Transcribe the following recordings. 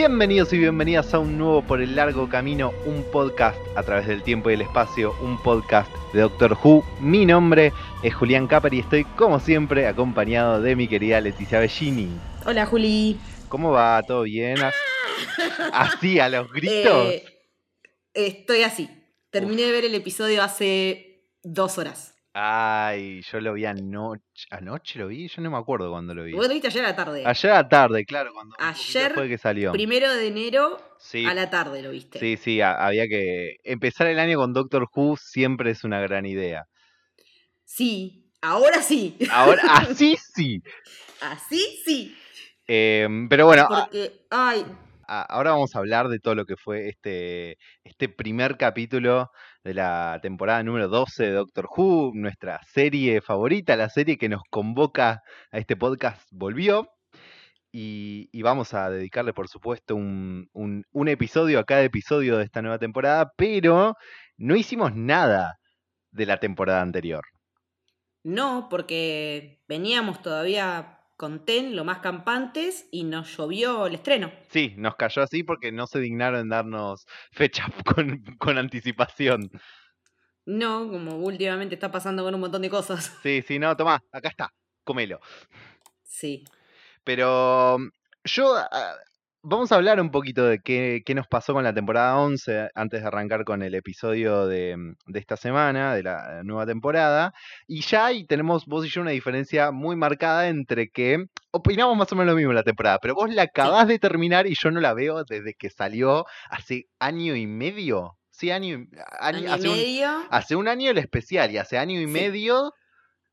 Bienvenidos y bienvenidas a un nuevo Por el Largo Camino, un podcast a través del tiempo y el espacio, un podcast de Doctor Who. Mi nombre es Julián Capper y estoy como siempre acompañado de mi querida Leticia Bellini. Hola Juli. ¿Cómo va? ¿Todo bien? ¿Así a los gritos? Eh, estoy así. Terminé de ver el episodio hace dos horas. Ay, yo lo vi anoche. ¿Anoche lo vi? Yo no me acuerdo cuándo lo vi. Vos lo viste ayer a la tarde. Ayer a la tarde, claro, cuando Ayer, fue que salió. Primero de enero Sí, a la tarde lo viste. sí, sí, ha- había que empezar el año con Doctor Who siempre es una gran idea. Sí, ahora sí. Ahora, así sí. Así sí. Em, pero bueno, Porque, ay, ahora vamos a hablar de todo lo que fue este, este primer capítulo de la temporada número 12 de Doctor Who, nuestra serie favorita, la serie que nos convoca a este podcast volvió. Y, y vamos a dedicarle, por supuesto, un, un- un episodio a cada episodio de esta nueva temporada, pero no hicimos nada de la temporada anterior. no, porque veníamos todavía con Ten, lo más campantes, y nos llovió el estreno. Sí, nos cayó así porque no se dignaron en darnos fecha con, con anticipación. No, como últimamente está pasando con un montón de cosas. Sí, sí, no, tomá, acá está, comelo. Sí. Pero yo, vamos a hablar un poquito de qué, qué nos pasó con la temporada 11 antes de arrancar con el episodio de, mm, de esta semana, de la nueva temporada. Y ya ahí tenemos vos y yo una diferencia muy marcada entre que opinamos más o menos lo mismo la temporada, pero vos la acabás de terminar y yo no la veo desde que salió hace año y medio. Sí, año, y- año- Año y hace un- medio. Hace un año el especial y hace año y Sí. medio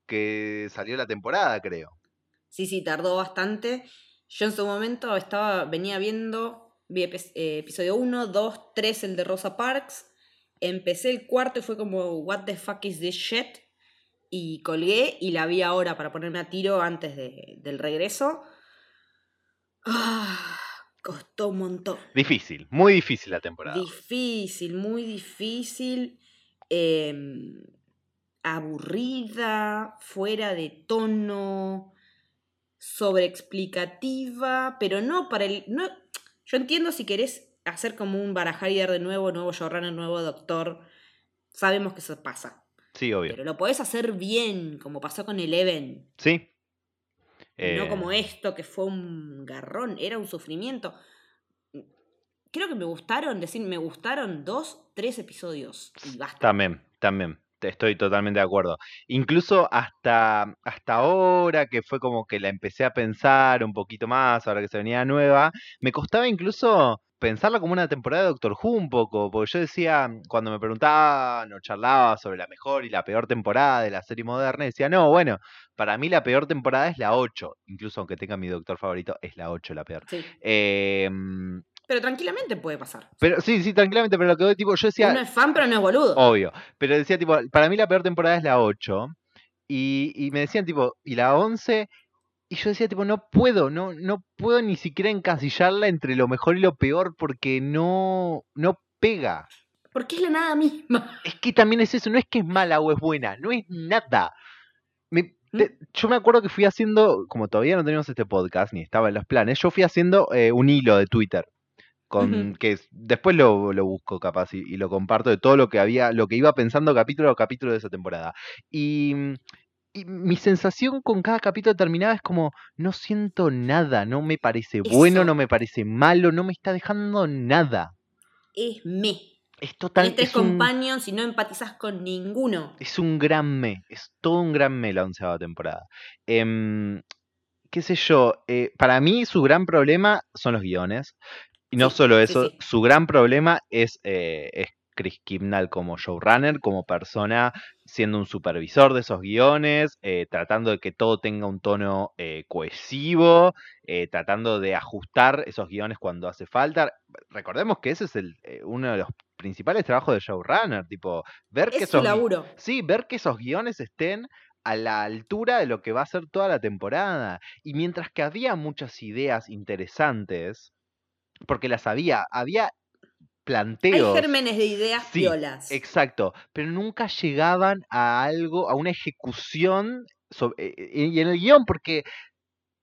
que salió la temporada, creo. Sí, sí, tardó bastante. Yo en su momento estaba, venía viendo, vi eh, episodio 1, 2, 3, el de Rosa Parks. Empecé el cuarto y fue como, what the fuck is this shit? Y colgué y la vi ahora para ponerme a tiro antes de- del regreso. Ah, costó un montón. Difícil, muy difícil la temporada. Difícil, muy difícil. em, aburrida, fuera de tono, sobreexplicativa, pero no para el. No, yo entiendo si querés hacer como un barajar y dar de nuevo, nuevo showrunner, nuevo doctor. Sabemos que eso pasa. Sí, obvio. Pero lo podés hacer bien, como pasó con Eleven. Sí. No Eh, como esto, que fue un garrón, era un sufrimiento. Creo que me gustaron, decir, me gustaron dos, tres episodios. Y basta. También, también. Te- Estoy totalmente de acuerdo. Incluso hasta, hasta ahora, que fue como que la empecé a pensar un poquito más, ahora que se venía nueva, me costaba incluso pensarla como una temporada de Doctor Who un poco, porque yo decía, cuando me preguntaban o charlaba sobre la mejor y la peor temporada de la serie moderna, decía, no, bueno, para mí la peor temporada es la 8, incluso aunque tenga mi doctor favorito, es la 8 la peor. Sí. Em, Pero tranquilamente puede pasar. pero sí, sí, tranquilamente, pero lo que tipo, yo decía, Uno es fan, pero no es boludo. Obvio. Pero decía, tipo, para mí la peor temporada es la 8. Y, y me decían, tipo, ¿y la 11? Y yo decía, tipo, no puedo, no, no puedo ni siquiera encasillarla entre lo mejor y lo peor porque no, no pega. Porque es la nada misma. Es que también es eso, no es que es mala o es buena, no es nada. Me- ¿Mm? te- yo me acuerdo que fui haciendo, como todavía no teníamos este podcast ni estaba en los planes, yo fui haciendo eh, un hilo de Twitter. Con, que es- después lo, lo busco capaz y, y lo comparto de todo lo que había, lo que iba pensando capítulo a capítulo de esa temporada. Y, mm, y mi sensación con cada capítulo terminaba es como, no siento nada, no me parece bueno, no me parece malo, no me está dejando nada. Es me. Es total, tres es y no empatizás con ninguno. es un gran me, es todo un gran me la onceava temporada. Em, qué sé yo, eh, para mí su gran problema son los guiones. Y no Sí, solo eso, sí. su gran problema es, eh, es Chris Kimnall como showrunner, como persona, siendo un supervisor de esos guiones, eh, tratando de que todo tenga un tono eh, cohesivo, eh, tratando de ajustar esos guiones cuando hace falta. Recordemos que ese es el, uno de los principales trabajos de showrunner, tipo, ver que Es esos, laburo. Sí, ver que esos guiones estén a la altura de lo que va a ser toda la temporada. Y mientras que había muchas ideas interesantes, porque las había, había Hay planteos. gérmenes de ideas Sí, violas. Exacto, pero nunca llegaban a algo, a una ejecución sobre- eh, eh, y en el guion, porque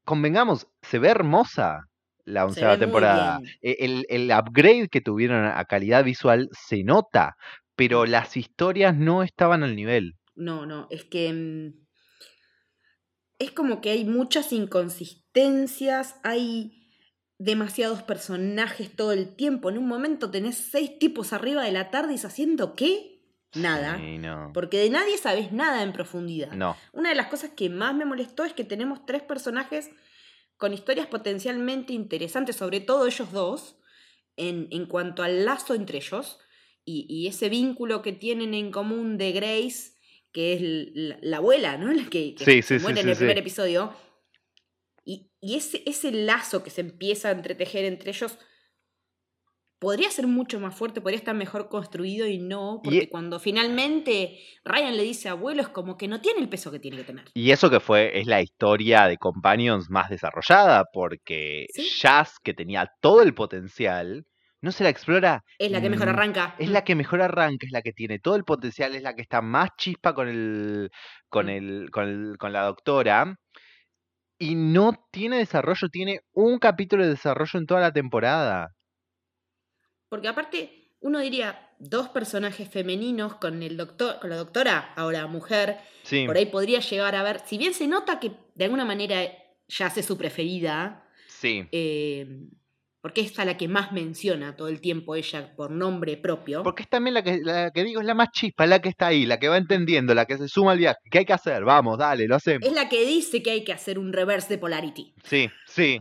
convengamos, se ve hermosa. la onceava temporada. E- El, el upgrade que tuvieron a calidad visual se nota, pero las historias no estaban al nivel. No, no, es que mm, es como que hay muchas inconsistencias, hay demasiados personajes todo el tiempo. En un momento tenés seis tipos arriba de la tarde haciendo qué? Nada. Sí, no. Porque de nadie sabes nada en profundidad. No. Una de las cosas que más me molestó es que tenemos tres personajes con historias potencialmente interesantes, sobre todo ellos dos, en, en cuanto al lazo entre ellos y, y ese vínculo que tienen en común de Grace, que es la, la abuela, ¿no? La que, que Sí, sí, muere en el primer episodio. Y, y ese, ese lazo que se empieza a entretejer entre ellos podría ser mucho más fuerte, podría estar mejor construido y no, Y- porque cuando finalmente Ryan le dice abuelo es como que no tiene el peso que tiene que tener. Y eso que fue, es la historia de Companions más desarrollada, porque Sí. Jazz, que tenía todo el potencial, no se la explora. Es la que mejor arranca. Es la que mejor arranca, es la que tiene todo el potencial, es la que está más chispa con el, con Mm. el, con el- con la doctora. Y no tiene desarrollo, tiene un capítulo de desarrollo en toda la temporada. Porque aparte, uno diría, dos personajes femeninos con el doctor, con la doctora, ahora mujer, Sí, por ahí podría llegar a ver, si bien se nota que de alguna manera ya es su preferida, sí. eh, porque es a la que más menciona todo el tiempo ella por nombre propio. Porque es también la que, la que digo, es la más chispa, la que está ahí, la que va entendiendo, la que se suma al viaje. ¿Qué hay que hacer? Vamos, dale, lo hacemos. Es la que dice que hay que hacer un reverse de polarity. Sí, sí.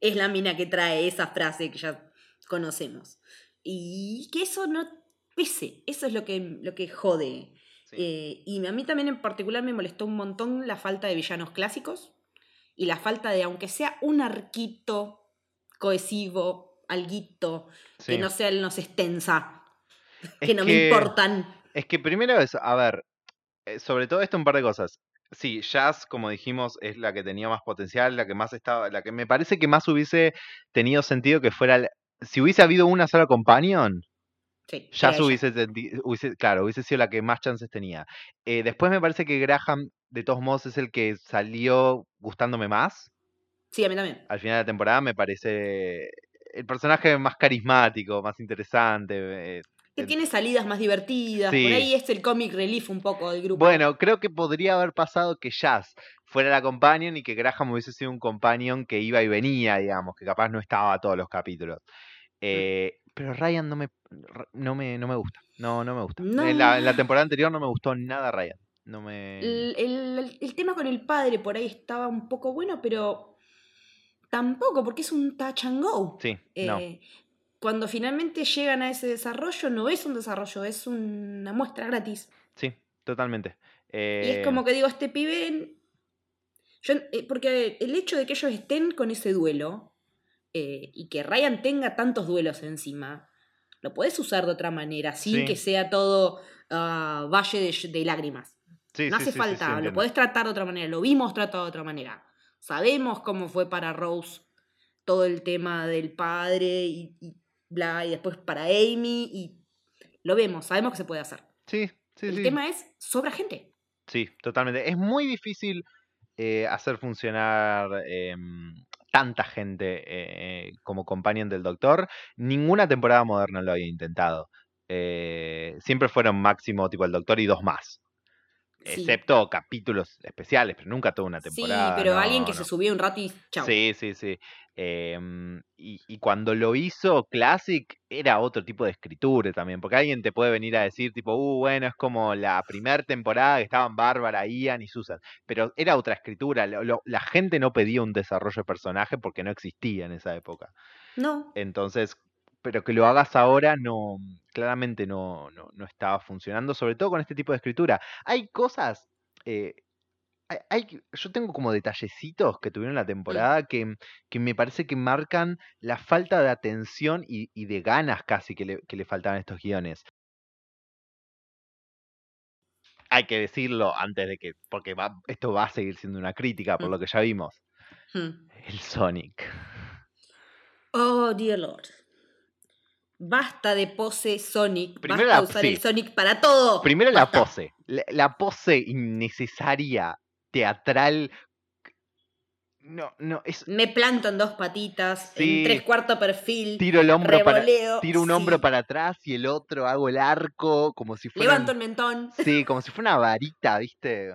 Es la mina que trae esa frase que ya conocemos. Y que eso no pese, eso es lo que, lo que jode. sí. Eh, y a mí también en particular me molestó un montón la falta de villanos clásicos y la falta de, aunque sea un arquito cohesivo, alguito, sí. que no sea el nos extensa, Es que no me importan. Es que primero eso, a ver, eh, sobre todo esto un par de cosas. Sí, Jazz, como dijimos, es la que tenía más potencial, la que más estaba, la que me parece que más hubiese tenido sentido que fuera, el- si hubiese habido una sola companion, Sí, Jazz hubiese, hubiese- claro, hubiese sido la que más chances tenía. Eh, después me parece que Graham, de todos modos, es el que salió gustándome más. Sí, a mí también. Al final de la temporada me parece el personaje más carismático, más interesante. eh, Que el- tiene salidas más divertidas. Sí. Por ahí es el comic relief un poco del grupo. Bueno, creo que podría haber pasado que Jazz fuera la companion y que Graham hubiese sido un companion que iba y venía, digamos, que capaz no estaba todos los capítulos. Eh, pero Ryan no me, no me, no me gusta. No, no me gusta. En, la, en la No. temporada anterior no me gustó nada Ryan. No me. El, el- el tema con el padre por ahí estaba un poco bueno, pero tampoco, porque es un touch and go. Sí, no. Eh, Cuando finalmente llegan a ese desarrollo, no es un desarrollo, es una muestra gratis. Sí, totalmente. Y Eh, es como que digo, este pibe. Yo, eh, porque el hecho de que ellos estén con ese duelo eh, y que Ryan tenga tantos duelos encima, lo puedes usar de otra manera, sin Sí. que sea todo ah, valle de, de lágrimas. sí, no sí, hace falta, lo podés tratar de otra manera, lo vimos tratado de otra manera. Sabemos cómo fue para Rose todo el tema del padre y, y bla, y después para Amy, y lo vemos, sabemos que se puede hacer. Sí, sí, el sí. tema es, sobra gente. Sí, totalmente. Es muy difícil eh, hacer funcionar em, tanta gente eh, como companion del Doctor. Ninguna temporada moderna lo había intentado. Eh, siempre fueron máximo tipo el Doctor y dos más. Sí. Excepto capítulos especiales, pero nunca toda una temporada. sí, pero no, alguien que no. se subió un rato y chau. Sí, sí, sí. Em, y, y cuando lo hizo Classic era otro tipo de escritura también, porque alguien te puede venir a decir tipo, uh, bueno, es como la primera temporada que estaban Bárbara, Ian y Susan, pero era otra escritura, lo- lo- la gente no pedía un desarrollo de personaje porque no existía en esa época. No, Entonces, pero que lo hagas ahora no, claramente no, no, no estaba funcionando, sobre todo con este tipo de escritura. Hay cosas, eh, hay, hay- yo tengo como detallecitos que tuvieron la temporada que, que me parece que marcan la falta de atención y, y de ganas casi que le, que le faltaban a estos guiones. Hay que decirlo antes de que, porque va, esto va a seguir siendo una crítica por Mm. lo que ya vimos. Hmm. El Sonic. Oh, dear Lord. Basta de pose Sonic. Primero Basta la- usar sí. el Sonic para todo. Primero la pose. La, la pose innecesaria, teatral. no, no, es... Me planto en dos patitas, Sí. en tres cuartos perfil, Tiro el hombro para... Tiro un sí. hombro para atrás y el otro hago el arco como si fuera... levanto el mentón. Sí, como si fuera una varita, ¿viste?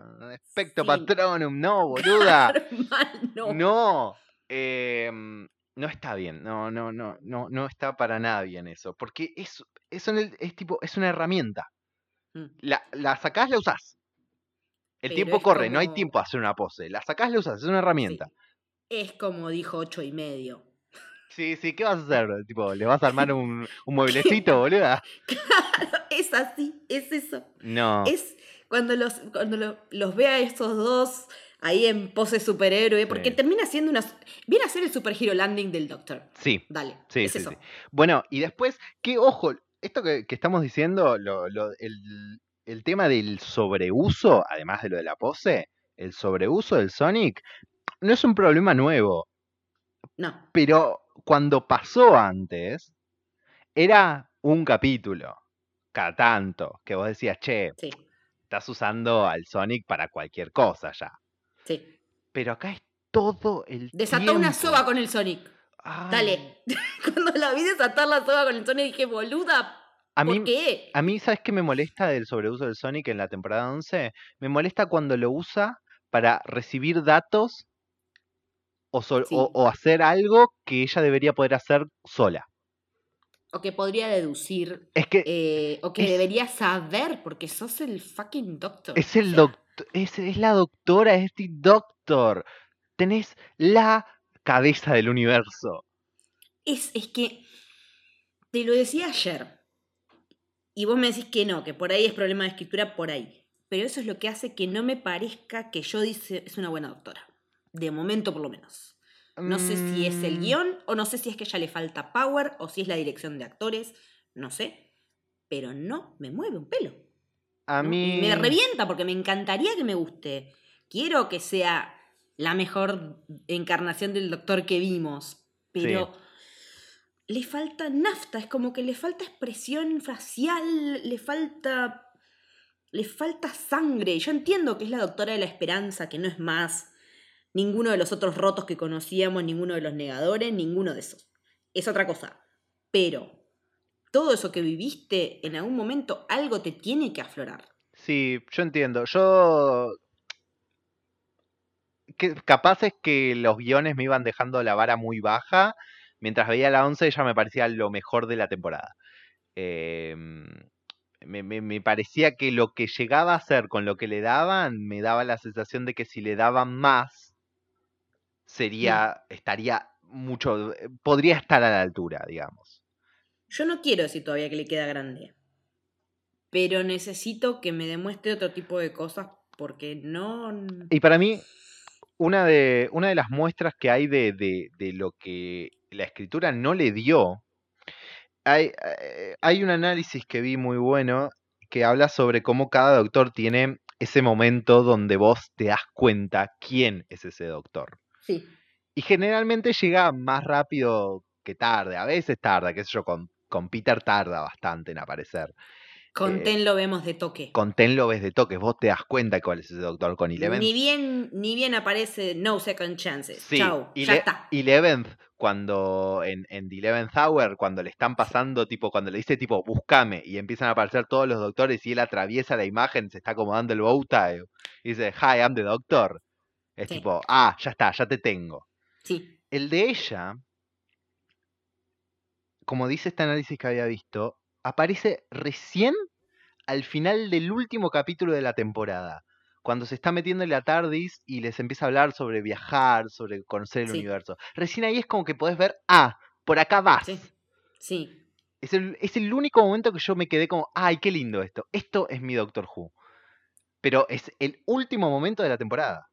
Sí. patronum, no, boluda. Mal, no. No, em, no está bien, no, no, no, no, no está para nada bien eso, porque es, es, un- es tipo, es una herramienta. Mm. La, la sacás, la usás. El Pero tiempo corre, no hay tiempo a hacer una pose. La sacás, la usás, es una herramienta. Sí. Es como dijo ocho y medio. Sí, sí, ¿qué vas a hacer? Tipo, ¿le vas a armar un, un mueblecito, boluda? Es así, es eso. No. Es cuando los, cuando lo- los ve a estos dos ahí en pose superhéroe, porque Sí. termina siendo una... Viene a ser el superhero landing del Doctor. Sí, Dale, Sí, es sí, eso. Bueno, y después, que ojo, esto que, que estamos diciendo, lo- lo- el, el tema del sobreuso, además de lo de la pose, el sobreuso del Sonic, no es un problema nuevo, No, pero cuando pasó antes, era un capítulo, cada tanto, que vos decías, che, sí, estás usando al Sonic para cualquier cosa ya. Sí. Pero acá es todo el Desató una soga con el Sonic. Ay, Dale. Cuando la vi desatar la soga con el Sonic dije, boluda, A ¿por mí, qué? A mí, ¿sabes qué me molesta del sobreuso del Sonic en la temporada 11? Me molesta cuando lo usa para recibir datos o, sol- Sí. o- o hacer algo que ella debería poder hacer sola. O que podría deducir, Es que eh, o que es- debería saber, porque sos el fucking Doctor. es o el sea, doctor, es, es la doctora, es el doctor. Tenés la cabeza del universo. Es, es que, te lo decía ayer, y vos me decís que no, que por ahí es problema de escritura, por ahí. Pero eso es lo que hace que no me parezca que yo dice es una buena doctora. De momento, por lo menos. No sé si es el Mm, guion, o no sé si es que a ella le falta power, o si es la dirección de actores, no sé. Pero no me mueve un pelo. Me revienta porque me encantaría que me guste. Quiero que sea la mejor encarnación del doctor que vimos. Pero le falta nafta, es como que le falta expresión facial, le falta. Le falta sangre. Yo entiendo que es la doctora de la esperanza, que no es más ninguno de los otros rotos que conocíamos, ninguno de los negadores, ninguno de esos. Es otra cosa. Pero todo eso que viviste en algún momento, algo te tiene que aflorar. Sí, yo entiendo. Yo. Que, capaz es que los guiones me iban dejando la vara muy baja. Mientras veía la 11, ya me parecía lo mejor de la temporada. Em, me, me- me parecía que lo que llegaba a hacer con lo que le daban, me daba la sensación de que si le daban más, sería. estaría mucho. podría estar a la altura, digamos. Yo no quiero decir todavía que le queda grande. Pero necesito que me demuestre otro tipo de cosas porque no. Y para mí, una de, una de las muestras que hay de, de- de lo que la escritura no le dio, hay, eh, hay un análisis que vi muy bueno que habla sobre cómo cada doctor tiene ese momento donde vos te das cuenta quién es ese doctor. Sí. Y generalmente llega más rápido que tarde, a veces tarda, qué sé yo, con, con Peter tarda bastante en aparecer. Con Eh, Ten lo vemos de toque. Con Ten lo ves de toques, vos te das cuenta cuál es ese doctor. Con Eleven Ni bien, ni bien aparece No Second Chances. Sí, Chau, ya está. Eleventh, cuando en, en The Eleventh Hour, cuando le están pasando, tipo, cuando le dice tipo, búscame, y empiezan a aparecer todos los doctores y él atraviesa la imagen, se está acomodando el bow tie, y dice, hi, I'm the doctor. Es Sí. tipo, ah, ya está, ya te tengo. Sí. El de ella, como dice este análisis que había visto, aparece recién al final del último capítulo de la temporada. Cuando se está metiendo en la TARDIS y les empieza a hablar sobre viajar, sobre conocer el Sí. universo. Recién ahí es como que podés ver, ah, por acá vas. Sí. Sí. Es, el, es el único momento que yo me quedé como, ay, qué lindo esto. Esto es mi Doctor Who. Pero es el último momento de la temporada.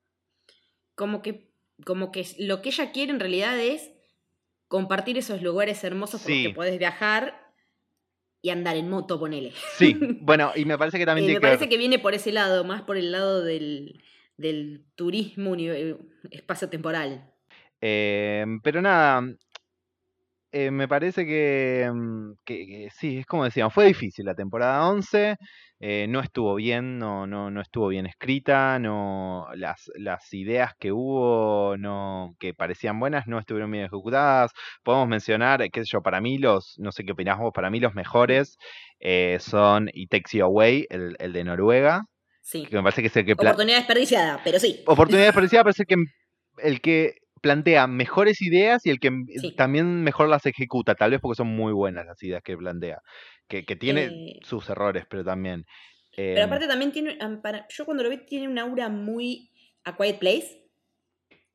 Como que, como que lo que ella quiere en realidad es compartir esos lugares hermosos por los Sí. que podés viajar y andar en moto, ponele. Sí, bueno, y me parece que también Eh, tiene me que ver- parece que viene por ese lado, más por el lado del, del turismo espacio-temporal. Eh, pero nada, eh, me parece que, mm, que- que sí, es como decíamos, fue difícil la temporada 11, eh, no estuvo bien, no, no, no estuvo bien escrita, no, las, las ideas que hubo, no, que parecían buenas, no estuvieron bien ejecutadas. Podemos mencionar, eh, qué sé yo, para mí los, no sé qué opinás vos, para mí los mejores eh, son It Takes You Away, el, el de Noruega, Sí. que me parece que es el que... Oportunidad desperdiciada, pero sí. Oportunidad desperdiciada parece que el que plantea mejores ideas y el que Sí. también mejor las ejecuta, tal vez porque son muy buenas las ideas que plantea, que, que tiene Eh, sus errores, pero también... Pero em, aparte también tiene, para- yo cuando lo vi tiene un aura muy A Quiet Place,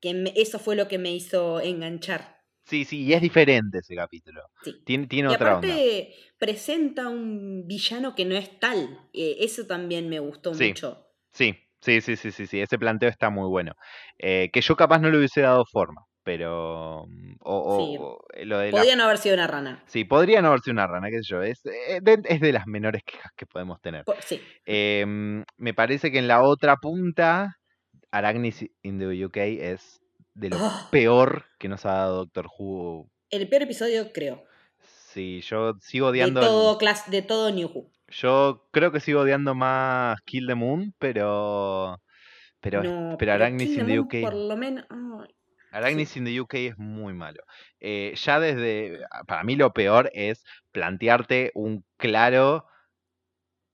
que me- eso fue lo que me hizo enganchar. sí, sí, y es diferente ese capítulo. Sí. Tiene, tiene Y otra onda. aparte presenta un villano que no es tal. Eh, eso también me gustó Sí. mucho. Sí, sí, sí, sí, sí, sí, ese planteo está muy bueno. Eh, que yo capaz no le hubiese dado forma, pero... mm, O, o- Sí. eh, lo de la no haber sido una rana. Sí, podría no haber sido una rana, qué sé yo. Es, eh, de, es de las menores quejas que podemos tener. Sí. Em, me parece que en la otra punta, Arachnis in the UK es de lo Oh, peor que nos ha dado Doctor Who. el peor episodio, creo. Sí, yo sigo De odiando. el- todo, class, de todo New Who. Yo creo que sigo odiando más Kill the Moon, pero. Pero, No, pero Arachnis in the UK. por lo menos. Arachnis in the UK es muy malo. Eh, ya desde. Para mí lo peor es plantearte un claro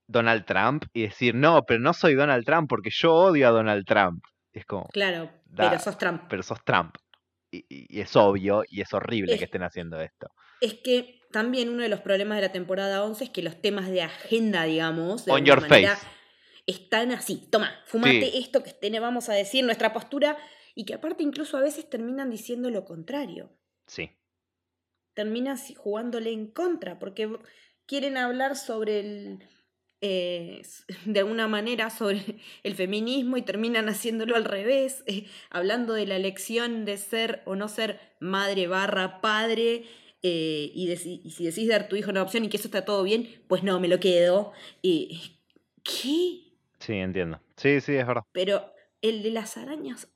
Donald Trump y decir, no, pero no soy Donald Trump porque yo odio a Donald Trump. Es como, claro, Da- pero sos Trump. pero sos Trump. Y, y- y es obvio y es horrible Es- que estén haciendo esto. Es que también uno de los problemas de la temporada 11 es que los temas de agenda, digamos, de On your manera, face. están así. Toma, fumate Sí. esto que vamos a decir, nuestra postura, y que aparte incluso a veces terminan diciendo lo contrario. Sí. Terminan jugándole en contra, porque quieren hablar sobre el. eh, de alguna manera sobre el feminismo y terminan haciéndolo al revés, eh, hablando de la elección de ser o no ser madre barra padre, eh, y, y si decís dar tu hijo una opción y que eso está todo bien, pues no, me lo quedo. Y, ¿Qué? Sí, entiendo. Sí, sí, es verdad. Pero el de las arañas,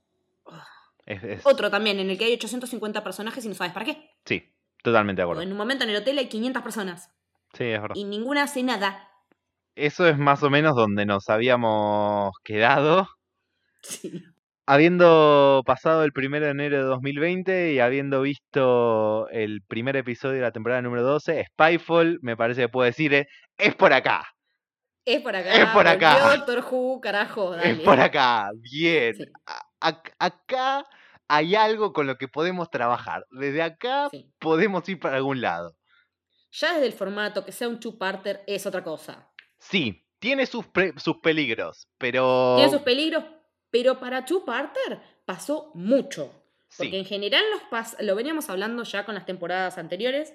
Es- es- otro también, en el que hay 850 personajes y no sabes para qué. Sí, totalmente de O acuerdo. en un momento en el hotel hay 500 personas Sí, es verdad. y ninguna hace nada. Eso es más o menos donde nos habíamos quedado. Sí. Habiendo pasado el 1 de enero de 2020 y habiendo visto el primer episodio de la temporada número 12, Spyfall me parece que puedo decir eh, es por acá, Es por acá. Es por acá. Doctor Who, carajo, dale. es por acá, bien. Sí. Acá hay algo con lo que podemos trabajar. Desde acá Sí. podemos ir para algún lado. Ya desde el formato, que sea un two-parter, es otra cosa. Sí, tiene sus, sus peligros, pero... Tiene sus peligros, pero para two-parter pasó mucho. Porque Sí, en general los pas- lo veníamos hablando ya con las temporadas anteriores,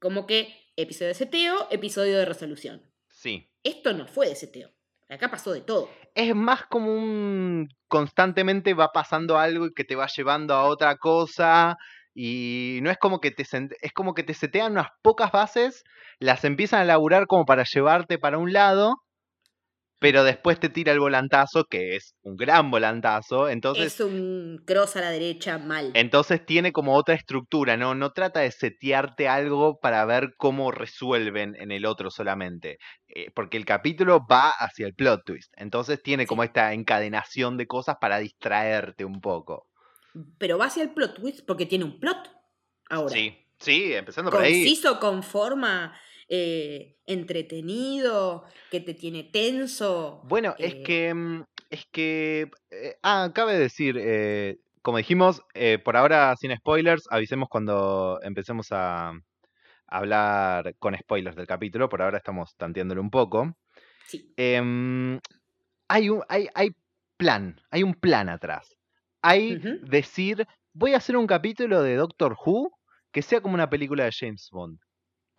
como que episodio de seteo, episodio de resolución. sí. Esto no fue de seteo. Acá pasó de todo. es más como un constantemente va pasando algo y que te va llevando a otra cosa y no es como que te es como que te setean unas pocas bases, las empiezan a laburar como para llevarte para un lado, pero después te tira el volantazo que es un gran volantazo, entonces es un cross a la derecha mal. entonces tiene como otra estructura, ¿no? No trata de setearte algo para ver cómo resuelven en el otro solamente. eh, porque el capítulo va hacia el plot twist. Entonces tiene Sí. como esta encadenación de cosas para distraerte un poco. Pero va hacia el plot twist porque tiene un plot. Ahora. Sí, sí, empezando por ahí. conciso, con forma, eh, entretenido, que te tiene tenso. Bueno, es eh, que. mm, Es que. eh, ah, cabe decir. como dijimos, por ahora sin spoilers, avisemos cuando empecemos a hablar con spoilers del capítulo. Por ahora estamos tanteándolo un poco. Sí. Em, hay, un, hay, hay plan, hay un plan atrás. Hay decir, voy a hacer un capítulo de Doctor Who que sea como una película de James Bond.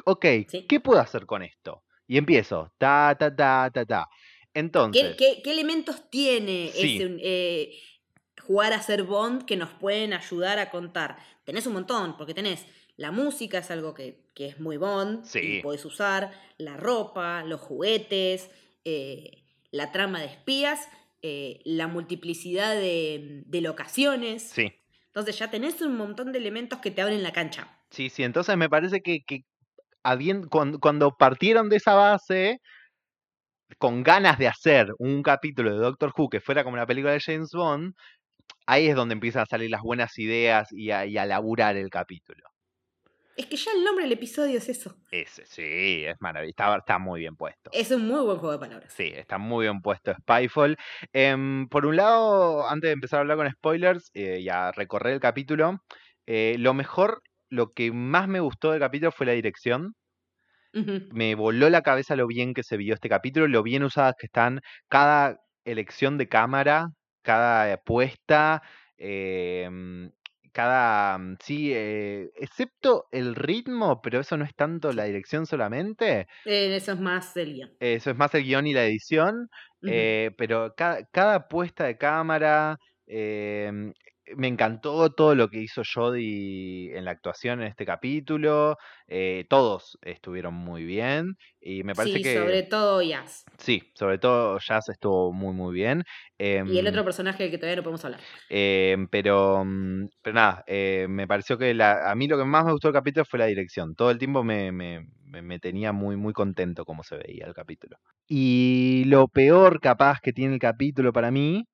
Ok, Sí. ¿qué puedo hacer con esto? Y empiezo, ta, ta, ta, ta, ta. ¿Qué, Entonces, qué- qué elementos tiene Sí. ese, eh, jugar a ser Bond que nos pueden ayudar a contar? Tenés un montón, porque tenés la música, es algo que, que es muy Bond, Sí. y podés usar, la ropa, los juguetes, eh, la trama de espías, eh, la multiplicidad de, de locaciones. sí, Entonces ya tenés un montón de elementos que te abren la cancha. Sí, sí, entonces me parece que, que cuando, cuando partieron de esa base, con ganas de hacer un capítulo de Doctor Who que fuera como una película de James Bond, ahí es donde empiezan a salir las buenas ideas y a, y a laburar el capítulo. Es que ya el nombre del episodio es eso. Ese, sí, es maravilloso, está, está muy bien puesto. Es un muy buen juego de palabras. Sí, está muy bien puesto Spyfall. Em, por un lado, antes de empezar a hablar con spoilers eh, y a recorrer el capítulo, eh, lo mejor, lo que más me gustó del capítulo fue la dirección. Me voló la cabeza lo bien que se vio este capítulo, lo bien usadas que están cada elección de cámara, cada puesta, em, cada... mm, Sí, eh, excepto el ritmo, pero eso no es tanto la dirección solamente. Eh, eso es más el guion. Eso es más el guion y la edición. Eh, pero cada, cada puesta de cámara, em, me encantó todo lo que hizo Jodie en la actuación en este capítulo. eh, todos estuvieron muy bien. Y me parece sí, que. sobre todo Yas. Sí, sobre todo Jazz estuvo muy, muy bien. Y el em, otro personaje del que todavía no podemos hablar. em, pero, mm, pero nada, eh, me pareció que la, a mí lo que más me gustó del capítulo fue la dirección. Todo el tiempo me, me- me- me tenía muy, muy contento como se veía el capítulo. Y lo peor capaz que tiene el capítulo para mí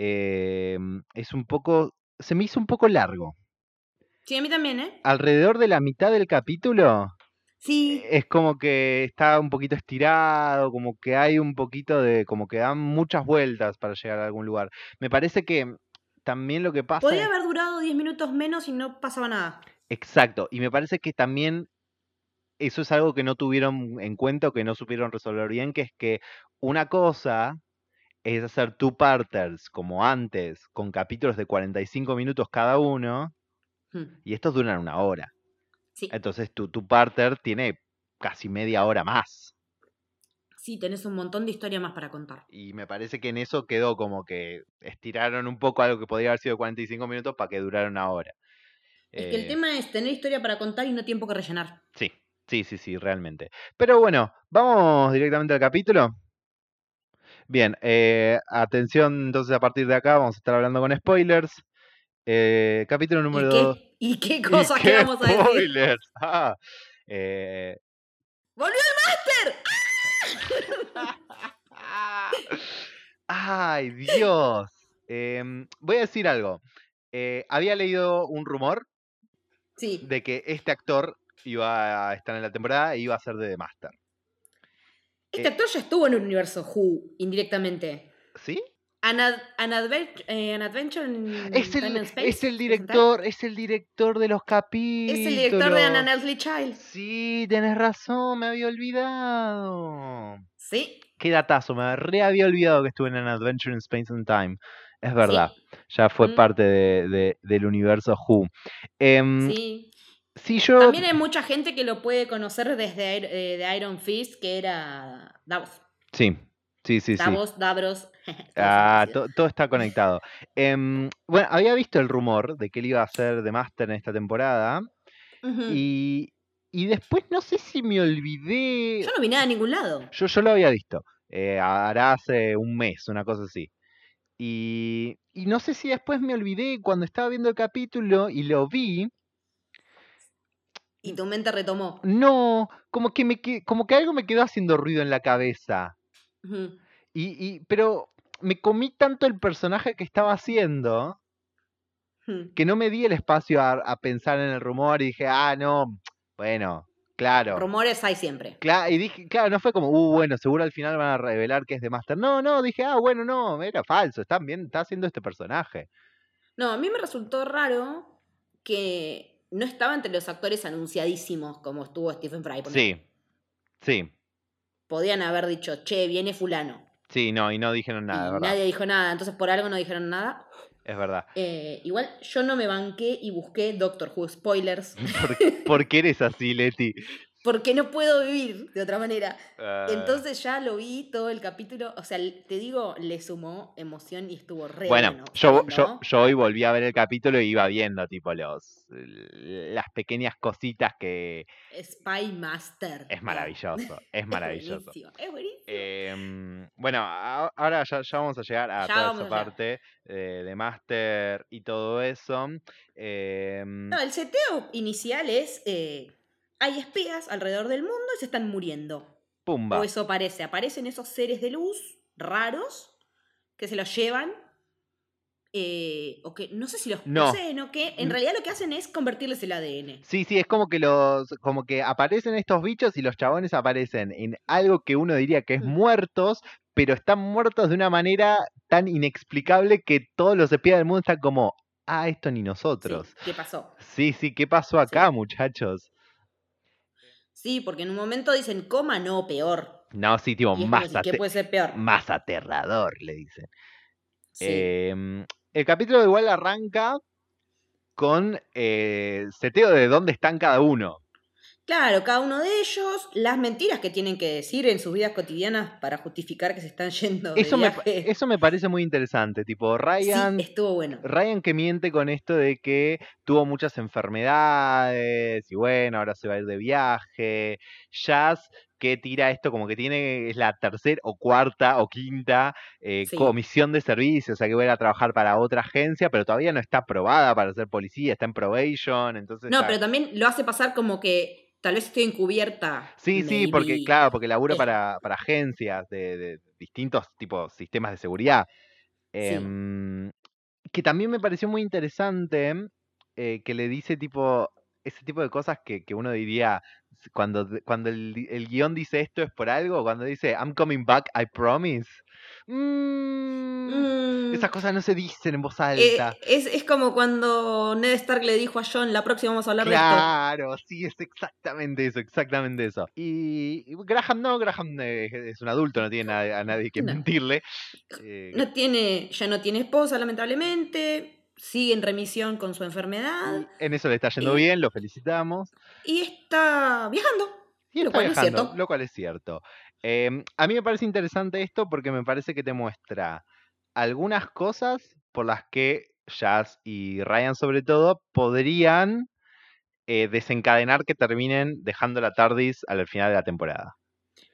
em, es un poco, se me hizo un poco largo. Sí, a mí también, ¿eh? Alrededor de la mitad del capítulo Sí. es como que está un poquito estirado, como que hay un poquito de, como que dan muchas vueltas para llegar a algún lugar. Me parece que también lo que pasa... Podría haber durado 10 minutos menos y no pasaba nada. Exacto, y me parece que también eso es algo que no tuvieron en cuenta o que no supieron resolver bien, que es que una cosa es hacer two-parters como antes, con capítulos de 45 minutos cada uno, Hmm. y estos duran una hora. Sí. Entonces tu two-parter tiene casi media hora más. Sí, tenés un montón de historia más para contar. Y me parece que en eso quedó como que estiraron un poco algo que podría haber sido 45 minutos para que durara una hora. Es que el Eh, tema es tener historia para contar y no tiempo que rellenar. Sí, sí, sí, sí, realmente. Pero bueno, vamos directamente al capítulo. Bien, eh, atención, entonces a partir de acá vamos a estar hablando con spoilers. Eh, capítulo número ¿Y 2. qué, ¿Y qué cosas que vamos a decir? spoilers! Ah, eh, ¡Volvió el máster! ¡Ay, Dios! Em, voy a decir algo. Había leído un rumor Sí. de que este actor iba a estar en la temporada e iba a ser de The Master. Este Eh, actor ya estuvo en el universo Who, indirectamente. ¿Sí? An, Ad- An Advent- eh, An Adventure in Es Time el, and Space, es el ¿es director, es el director de los capítulos. Es el director de An Unearthly Child. Sí, tenés razón, me había olvidado. Sí. Qué datazo, me re había olvidado que estuve en An Adventure in Space and Time. Es verdad, ya fue Mm. parte de- de- del universo Who. Em, Sí. Si yo. También hay mucha gente que lo puede conocer desde eh, de Iron Fist, que era Davos. Sí, sí, sí, sí. Davos, Davros. todos Ah, to- todo está conectado. Em, bueno, había visto el rumor de que él iba a ser de Master en esta temporada. parecidos. Ujú. Y, y después no sé si me olvidé. Yo no vi nada de ningún lado. Yo, yo lo había visto. eh, hará hace un mes, una cosa así. Y, y no sé si después me olvidé cuando estaba viendo el capítulo y lo vi. Y tu mente retomó. No, como que, me, como que algo me quedó haciendo ruido en la cabeza. Y, y, pero me comí tanto el personaje que estaba haciendo que no me di el espacio a, a pensar en el rumor y dije, ah, no, bueno, claro. Rumores hay siempre. Cla- y dije, claro, no fue como, uh, bueno, seguro al final van a revelar que es de Master. No, no, dije, ah, bueno, no, era falso, están bien, está haciendo este personaje. No, a mí me resultó raro que no estaba entre los actores anunciadísimos como estuvo Stephen Fry. Sí, sí, Podían haber dicho, che, viene fulano. sí, no, y no dijeron nada, y verdad. nadie dijo nada, entonces por algo no dijeron nada. Es verdad. Eh, igual yo no me banqué y busqué Doctor Who spoilers. ¿Por, por qué eres así, Leti? Porque no puedo vivir de otra manera. Ah, Entonces ya lo vi todo el capítulo, o sea, te digo, le sumó emoción y estuvo re bueno, bueno. yo, ¿sabes, yo, yo hoy volví a ver el capítulo y iba viendo tipo los las pequeñas cositas que Spy Master. es maravilloso, es maravilloso. buenísimo, es buenísimo. Em, bueno, ahora ya, ya vamos a llegar a Ya toda esa parte eh, de Master y todo eso. Em, No, el seteo inicial es, eh, hay espías alrededor del mundo y se están muriendo. pumba. O eso parece, aparecen esos seres de luz raros que se los llevan. eh, o que no sé si los No. poseen o qué. En realidad lo que hacen es convertirles el ADN. Sí, sí, es como que los, como que aparecen estos bichos y los chabones aparecen en algo que uno diría que es Mm. muertos, pero están muertos de una manera tan inexplicable que todos los espías del mundo están como, ah, esto ni Sí, nosotros. ¿Qué pasó? Sí, sí, ¿qué pasó acá, muchachos? Sí, porque en un momento dicen coma, no, peor. No, sí, tipo, más, decir, ¿qué puede ser peor? más aterrador, le dicen. Sí. Em, el capítulo igual arranca con eh, seteo de dónde están cada uno. Claro, cada uno de ellos, las mentiras que tienen que decir en sus vidas cotidianas para justificar que se están yendo de Eso me, viaje. eso me parece muy interesante. Tipo, Ryan, Sí, estuvo bueno. Ryan que miente con esto de que tuvo muchas enfermedades y bueno, ahora se va a ir de viaje. Jazz que tira esto como que tiene, es la tercera o cuarta o quinta eh, Sí. comisión de servicio, o sea que va a ir a trabajar para otra agencia, pero todavía no está aprobada para ser policía, está en probation, entonces... No, pero también lo hace pasar como que tal vez estoy encubierta. Sí, sí, porque claro, porque labura Es- para, para agencias de, de distintos tipos sistemas de seguridad. Sí. Em, que también me pareció muy interesante eh, que le dice tipo ese tipo de cosas que, que uno diría cuando, cuando el, el guion dice esto es por algo, cuando dice I'm coming back, I promise. Mm, Mm, Esas cosas no se dicen en voz eh, alta. es, es como cuando Ned Stark le dijo a John, la próxima vamos a hablar de esto. Claro, sí, es exactamente eso, exactamente eso. Y, y Graham no, Graham eh, es un adulto, no tiene a, a nadie que No. mentirle. Eh, No tiene, ya no tiene esposa, lamentablemente. Sigue en remisión con su enfermedad. en eso le está yendo y- bien, lo felicitamos. Y está viajando. Y Lo cual es viajando, cierto. lo cual es cierto. Em, a mí me parece interesante esto porque me parece que te muestra algunas cosas por las que Jazz y Ryan sobre todo podrían eh, desencadenar que terminen dejando la TARDIS al final de la temporada.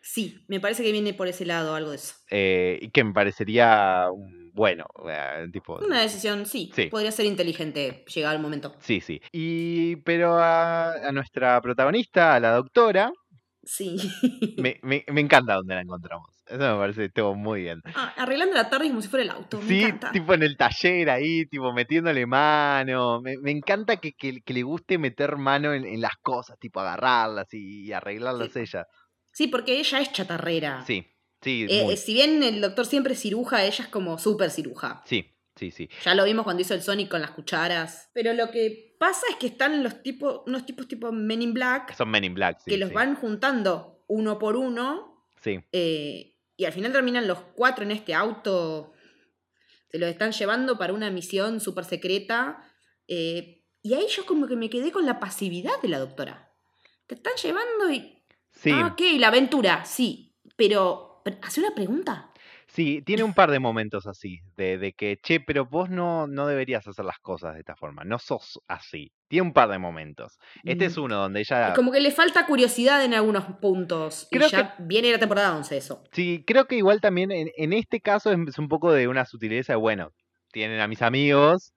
Sí, me parece que viene por ese lado algo de eso. Eh, y que me parecería un- bueno, eh, tipo... Una decisión, sí, Sí. podría ser inteligente llegar al momento. Sí, sí. Y, pero a, a nuestra protagonista, a la doctora, Sí. me, me- me encanta donde la encontramos. Eso me parece estuvo muy bien. Ah, arreglando la tarde como si fuera el auto. Me Sí, encanta. tipo en el taller ahí, tipo metiéndole mano. Me, me encanta que, que- que le guste meter mano en, en las cosas, tipo agarrarlas y, arreglarlas Sí. ella. Sí, porque ella es chatarrera. Sí, sí, Eh, muy. si bien el doctor siempre es ciruja, ella es como súper ciruja. Sí, sí, sí. Ya lo vimos cuando hizo el Sonic con las cucharas. Pero lo que pasa es que están los tipos, unos tipos tipo Men in Black Son Men in Black, sí. que los sí. van juntando uno por uno. Sí, eh, y al final terminan los cuatro en este auto. Se los están llevando para una misión súper secreta. eh, y ahí yo como que me quedé con la pasividad de la doctora. Te están llevando y... sí. Ah, ok, la aventura, sí. Pero, ¿hace una pregunta? Sí, tiene un par de momentos así, de, de que, che, pero vos no, no deberías hacer las cosas de esta forma, no sos así. Tiene un par de momentos. Este es Mm. uno donde ella... Como que le falta curiosidad en algunos puntos. Creo y ya viene la temporada 11 eso. Sí, creo que igual también en, en este caso es, es un poco de una sutileza de, bueno, tienen a mis amigos,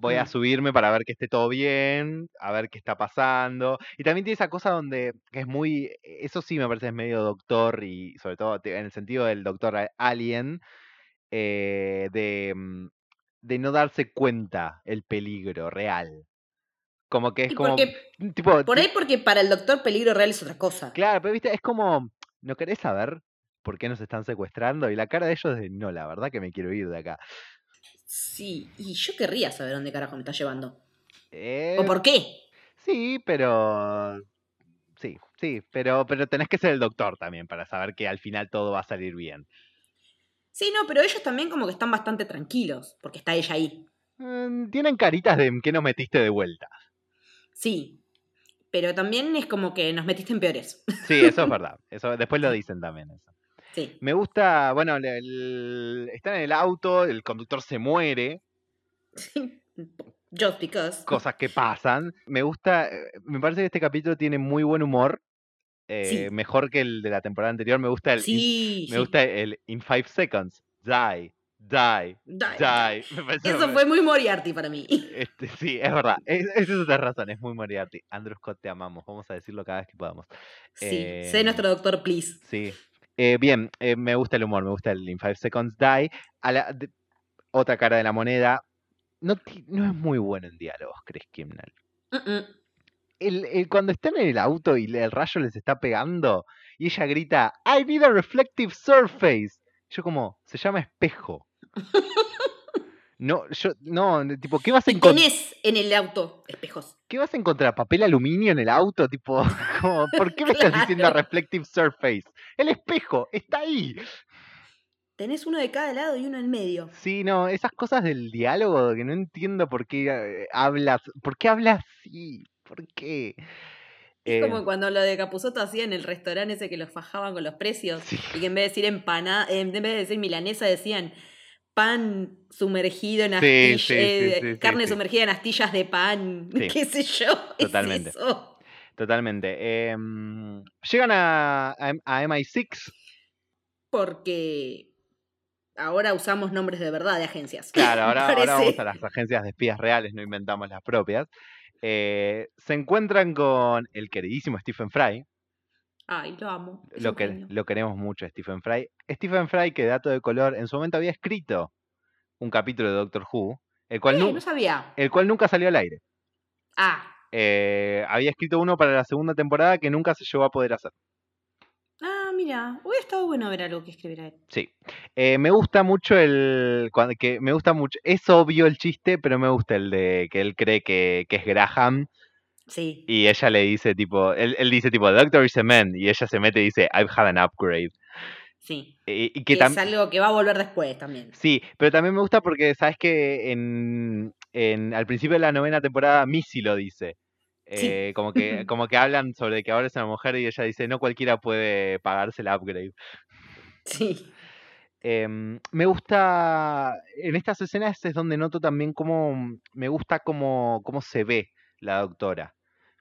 voy a Mm. subirme para ver que esté todo bien, a ver qué está pasando. Y también tiene esa cosa donde que es muy, eso sí me parece es medio doctor y sobre todo en el sentido del doctor Alien, eh, de, mm, de no darse cuenta el peligro real. Como que es como, porque, tipo, por ahí porque para el doctor peligro real es otra cosa. Claro, pero viste, es como, ¿no querés saber por qué nos están secuestrando? Y la cara de ellos es de, no, la verdad que me quiero ir de acá. Sí, y yo querría saber dónde carajo me está llevando. Eh, ¿O por qué? Sí, pero... Sí, sí, pero, pero tenés que ser el doctor también para saber que al final todo va a salir bien. Sí, no, pero ellos también como que están bastante tranquilos, porque está ella ahí. Mm, tienen caritas de ¿en qué nos metiste de vuelta? Sí. pero también es como que nos metiste en peores. Sí, eso es verdad. Eso, después lo dicen también eso. Sí. Me gusta, bueno, el- el- están en el auto, el conductor se muere, Just because. cosas que pasan. Me gusta, eh, me parece que este capítulo tiene muy buen humor, eh, Sí. mejor que el de la temporada anterior. Me gusta el, Sí, me sí. gusta el in five seconds, die, die, Die. die. Me Eso fue muy Moriarty para mí. Este, sí, es verdad. Es, esa es otra razón, es muy Moriarty. Andrew Scott, te amamos. Vamos a decirlo cada vez que podamos. Sí, Eh, sé nuestro doctor, please. Sí. Eh, bien, eh, me gusta el humor, me gusta el In Five Seconds Die. A la, de- otra cara de la moneda. No, no es muy bueno en diálogos, Chris Kimnall. Mm-mm. El, el- cuando están en el auto y el rayo les está pegando y ella grita, I need a reflective surface. Yo como, se llama espejo. No, yo, no, tipo, ¿qué vas a encontrar? tenés en el auto espejos. ¿Qué vas a encontrar? ¿Papel aluminio en el auto? Tipo, como, ¿por qué me estás diciendo reflective surface? El espejo, está ahí. Tenés uno de cada lado y uno en medio. Sí, no, esas cosas del diálogo que no entiendo por qué eh, hablas, ¿por qué hablas así? ¿Por qué? Es Eh, como cuando lo de Capuzoto hacía en el restaurante ese que los fajaban con los precios. Sí. Y que en vez de decir empanada, en vez de decir milanesa, decían pan sumergido en astillas, sí, sí, eh, sí, carne sumergida en astillas de pan, qué sé yo. es Totalmente. eso. Totalmente. Em, llegan a, a, a MI6. Porque ahora usamos nombres de verdad de agencias. Claro, ahora, vamos a las agencias de espías reales, no inventamos las propias. Eh, se encuentran con el queridísimo Stephen Fry. Ay, lo amo. es Lo, que, lo queremos mucho, Stephen Fry. Stephen Fry, que dato de color, en su momento había escrito un capítulo de Doctor Who, el cual, no sabía. el cual nunca salió al aire. Ah, Eh, había escrito uno para la segunda temporada que nunca se llegó a poder hacer. ah, mira, hubiera estado bueno ver algo que escribiera él. Sí. Eh, me gusta mucho el. que me gusta mucho. Es obvio el chiste, pero me gusta el de que él cree que, que es Graham. Sí. Y ella le dice, tipo. Él, él dice, tipo, Doctor is a man. Y ella se mete y dice, I've had an upgrade. Sí. Y, y Que que es algo que va a volver después también. Sí, pero también me gusta porque, ¿sabes que en, en- al principio de la novena temporada Missy lo dice. Sí. Eh, como, que, como que hablan sobre que ahora es una mujer y ella dice, no cualquiera puede pagarse el upgrade. Sí. Em, me gusta, en estas escenas es donde noto también cómo, me gusta cómo, cómo se ve la doctora.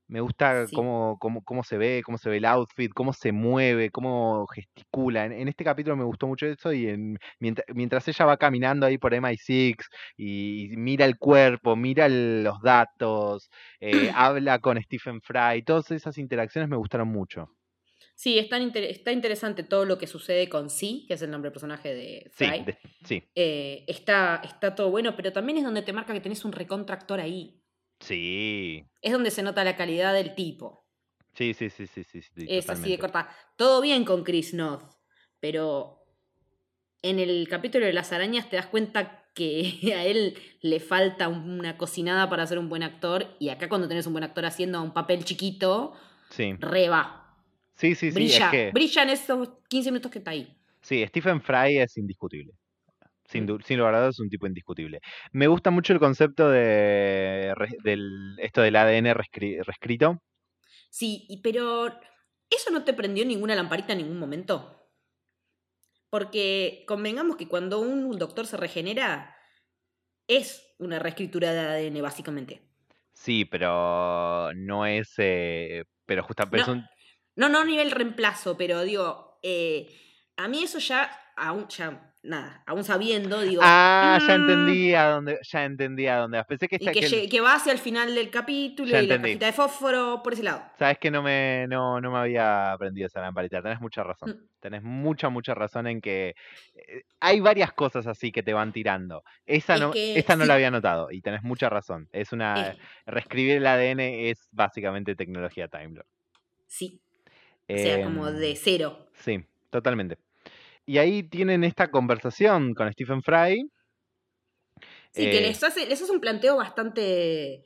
Me gusta Sí. cómo, cómo, cómo se ve, cómo se ve el outfit, cómo se mueve, cómo gesticula. En, en este capítulo me gustó mucho eso y en- mientras, mientras ella va caminando ahí por MI6 y mira el cuerpo, mira el- los datos, eh, habla con Stephen Fry, todas esas interacciones me gustaron mucho. Sí, es tan inter- está interesante todo lo que sucede con Sí, que es el nombre del personaje de Sí, Fry. de- sí, Eh, está, está todo bueno, pero también es donde te marca que tenés un recontractor ahí. Sí, Es donde se nota la calidad del tipo. sí, sí, sí, sí, sí, sí, es así de corta. Todo bien con Chris North, pero en el capítulo de las arañas te das cuenta que a él le falta una cocinada para ser un buen actor y acá cuando tenés un buen actor haciendo un papel chiquito, Sí, re va. sí, sí, sí, brilla, es que brilla en esos 15 minutos que está ahí. sí, Stephen Fry es indiscutible. Sin, sin lugar a dudas es un tipo indiscutible. Me gusta mucho el concepto de del, esto del ADN reescrito. Sí, pero ¿eso no te prendió ninguna lamparita en ningún momento? Porque convengamos que cuando un doctor se regenera, es una reescritura de ADN, básicamente. Sí, pero no es. eh, pero justamente No, no, no a nivel reemplazo, pero digo, eh, a mí eso ya, aún, ya, nada, aún sabiendo, digo. Ah, ya mm, entendí a dónde, ya entendí a dónde. Pensé que, Y que, que va hacia el final del capítulo Ya y la cajita de fósforo por ese lado. Sabes que no me, no, no me había aprendido esa lamparita. Tenés mucha razón. Mm. Tenés mucha, mucha razón en que eh, hay varias cosas así que te van tirando. Esa Es no, esa no la había notado y tenés mucha razón. Es una Eh, reescribir el ADN es básicamente tecnología Time Lord. sí, o sea, Em, como de cero. Sí, totalmente. Y ahí tienen esta conversación con Stephen Fry. Sí, que eh, les hace, les hace un planteo bastante.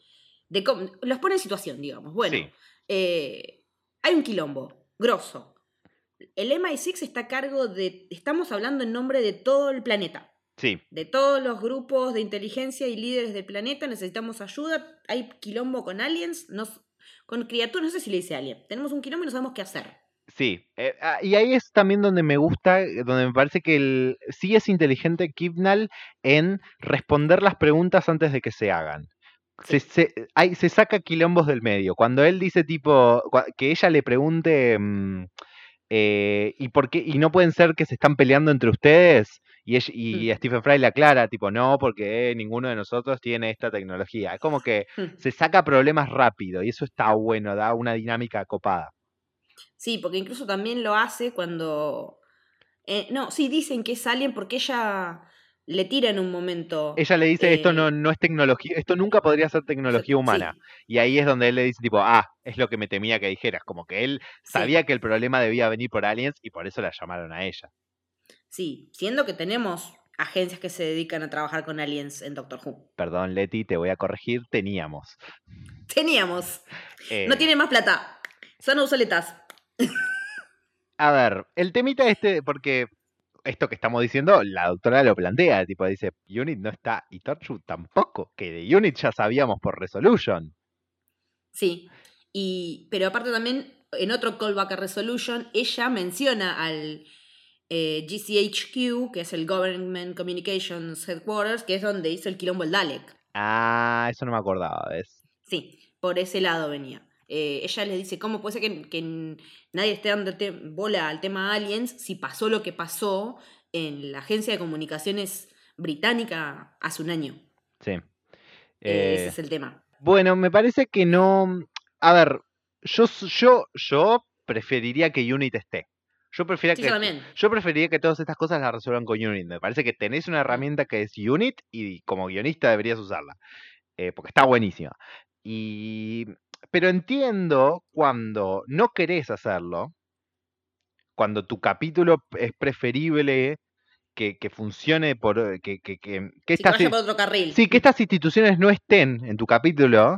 De, los pone en situación, digamos. Bueno, Sí. eh, hay un quilombo, grosso. El MI6 está a cargo de. Estamos hablando en nombre de todo el planeta. Sí, De todos los grupos de inteligencia y líderes del planeta necesitamos ayuda. Hay quilombo con aliens. Nos, con criaturas, no sé si le dice alien. Tenemos un quilombo y no sabemos qué hacer. Sí, eh, ah, y ahí es también donde me gusta, eh, donde me parece que el, sí es inteligente Kibnal en responder las preguntas antes de que se hagan. Se, Sí. se, hay- se saca quilombos del medio. Cuando él dice tipo, que ella le pregunte, mm, eh, ¿y por qué? ¿Y no pueden ser que se están peleando entre ustedes? Y, ella- y Mm. Stephen Fry le aclara, tipo, no, porque ninguno de nosotros tiene esta tecnología. Es como que Mm. se saca problemas rápido y eso está bueno, da una dinámica copada. Sí, porque incluso también lo hace cuando... eh, no, sí, dicen que es alien porque ella le tira en un momento... Ella le dice, esto eh, no, no es tecnología, esto nunca podría ser tecnología sí, humana. Y ahí es donde él le dice, tipo, ah, es lo que me temía que dijeras. Como que él Sí. sabía que el problema debía venir por aliens y por eso la llamaron a ella. Sí, siendo que tenemos agencias que se dedican a trabajar con aliens en Doctor Who. Perdón, Leti, te voy a corregir, teníamos. Teníamos. Eh, No tienen más plata. Son obsoletas. A ver, el temita este, porque esto que estamos diciendo, la doctora lo plantea, tipo, dice, Unit no está y Torchwood tampoco, que de Unit ya sabíamos por Resolution. Sí. Y, pero aparte también, en otro callback a Resolution, ella menciona al eh, GCHQ, que es el Government Communications Headquarters, que es donde hizo el quilombo el Dalek. Ah, eso no me acordaba, ¿ves? Sí, por ese lado venía. Eh, ella les dice, ¿cómo puede ser que, nadie esté dando bola al tema aliens si pasó lo que pasó en la agencia de comunicaciones británica hace un año? Sí. Eh, Eh, ese es el tema. Bueno, me parece que no. A ver, yo, yo, yo preferiría que Unit esté. Yo preferiría Sí, que, yo también. yo preferiría que todas estas cosas las resuelvan con Unit. Me parece que tenés una herramienta que es Unit y como guionista deberías usarla. eh, porque está buenísima. Y, pero entiendo cuando no querés hacerlo, cuando tu capítulo es preferible que, que funcione por. eh, que, que, que, estas por otro carril. Sí, que estas instituciones no estén en tu capítulo,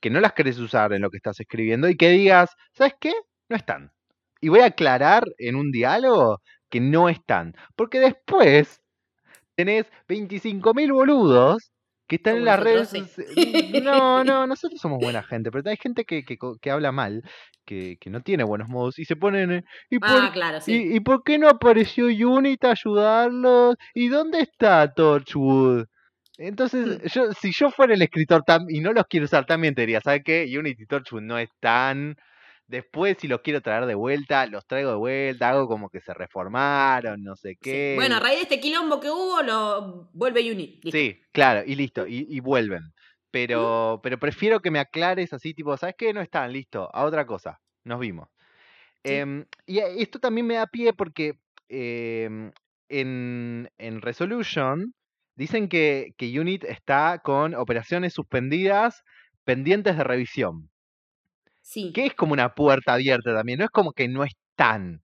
que no las querés usar en lo que estás escribiendo y que digas, ¿sabes qué? No están. Y voy a aclarar en un diálogo que no están. Porque después tenés 25.000 boludos que están en las redes. soci- No, no, nosotros somos buena gente, pero hay gente que, que, que habla mal, que, que no tiene buenos modos y se ponen. ¿Y por Ah, claro, sí. ¿Y, y por qué no apareció Unit a ayudarlos? ¿Y dónde está Torchwood? Entonces, Hmm. yo, si yo fuera el escritor tam- y no los quiero usar, también te diría, ¿sabes qué? Unit y Torchwood no están. Después, si los quiero traer de vuelta, los traigo de vuelta, hago como que se reformaron, no sé Sí. qué. Bueno, a raíz de este quilombo que hubo, lo vuelve Unit. Listo. Sí, claro, y listo, y, y vuelven. Pero, pero prefiero que me aclares así, tipo, ¿sabes qué? No están, listo, a otra cosa. Nos vimos. Sí. Em, y esto también me da pie porque em, en, en Resolution dicen que, que Unit está con operaciones suspendidas pendientes de revisión. Sí. Que es como una puerta abierta también, no es como que no están.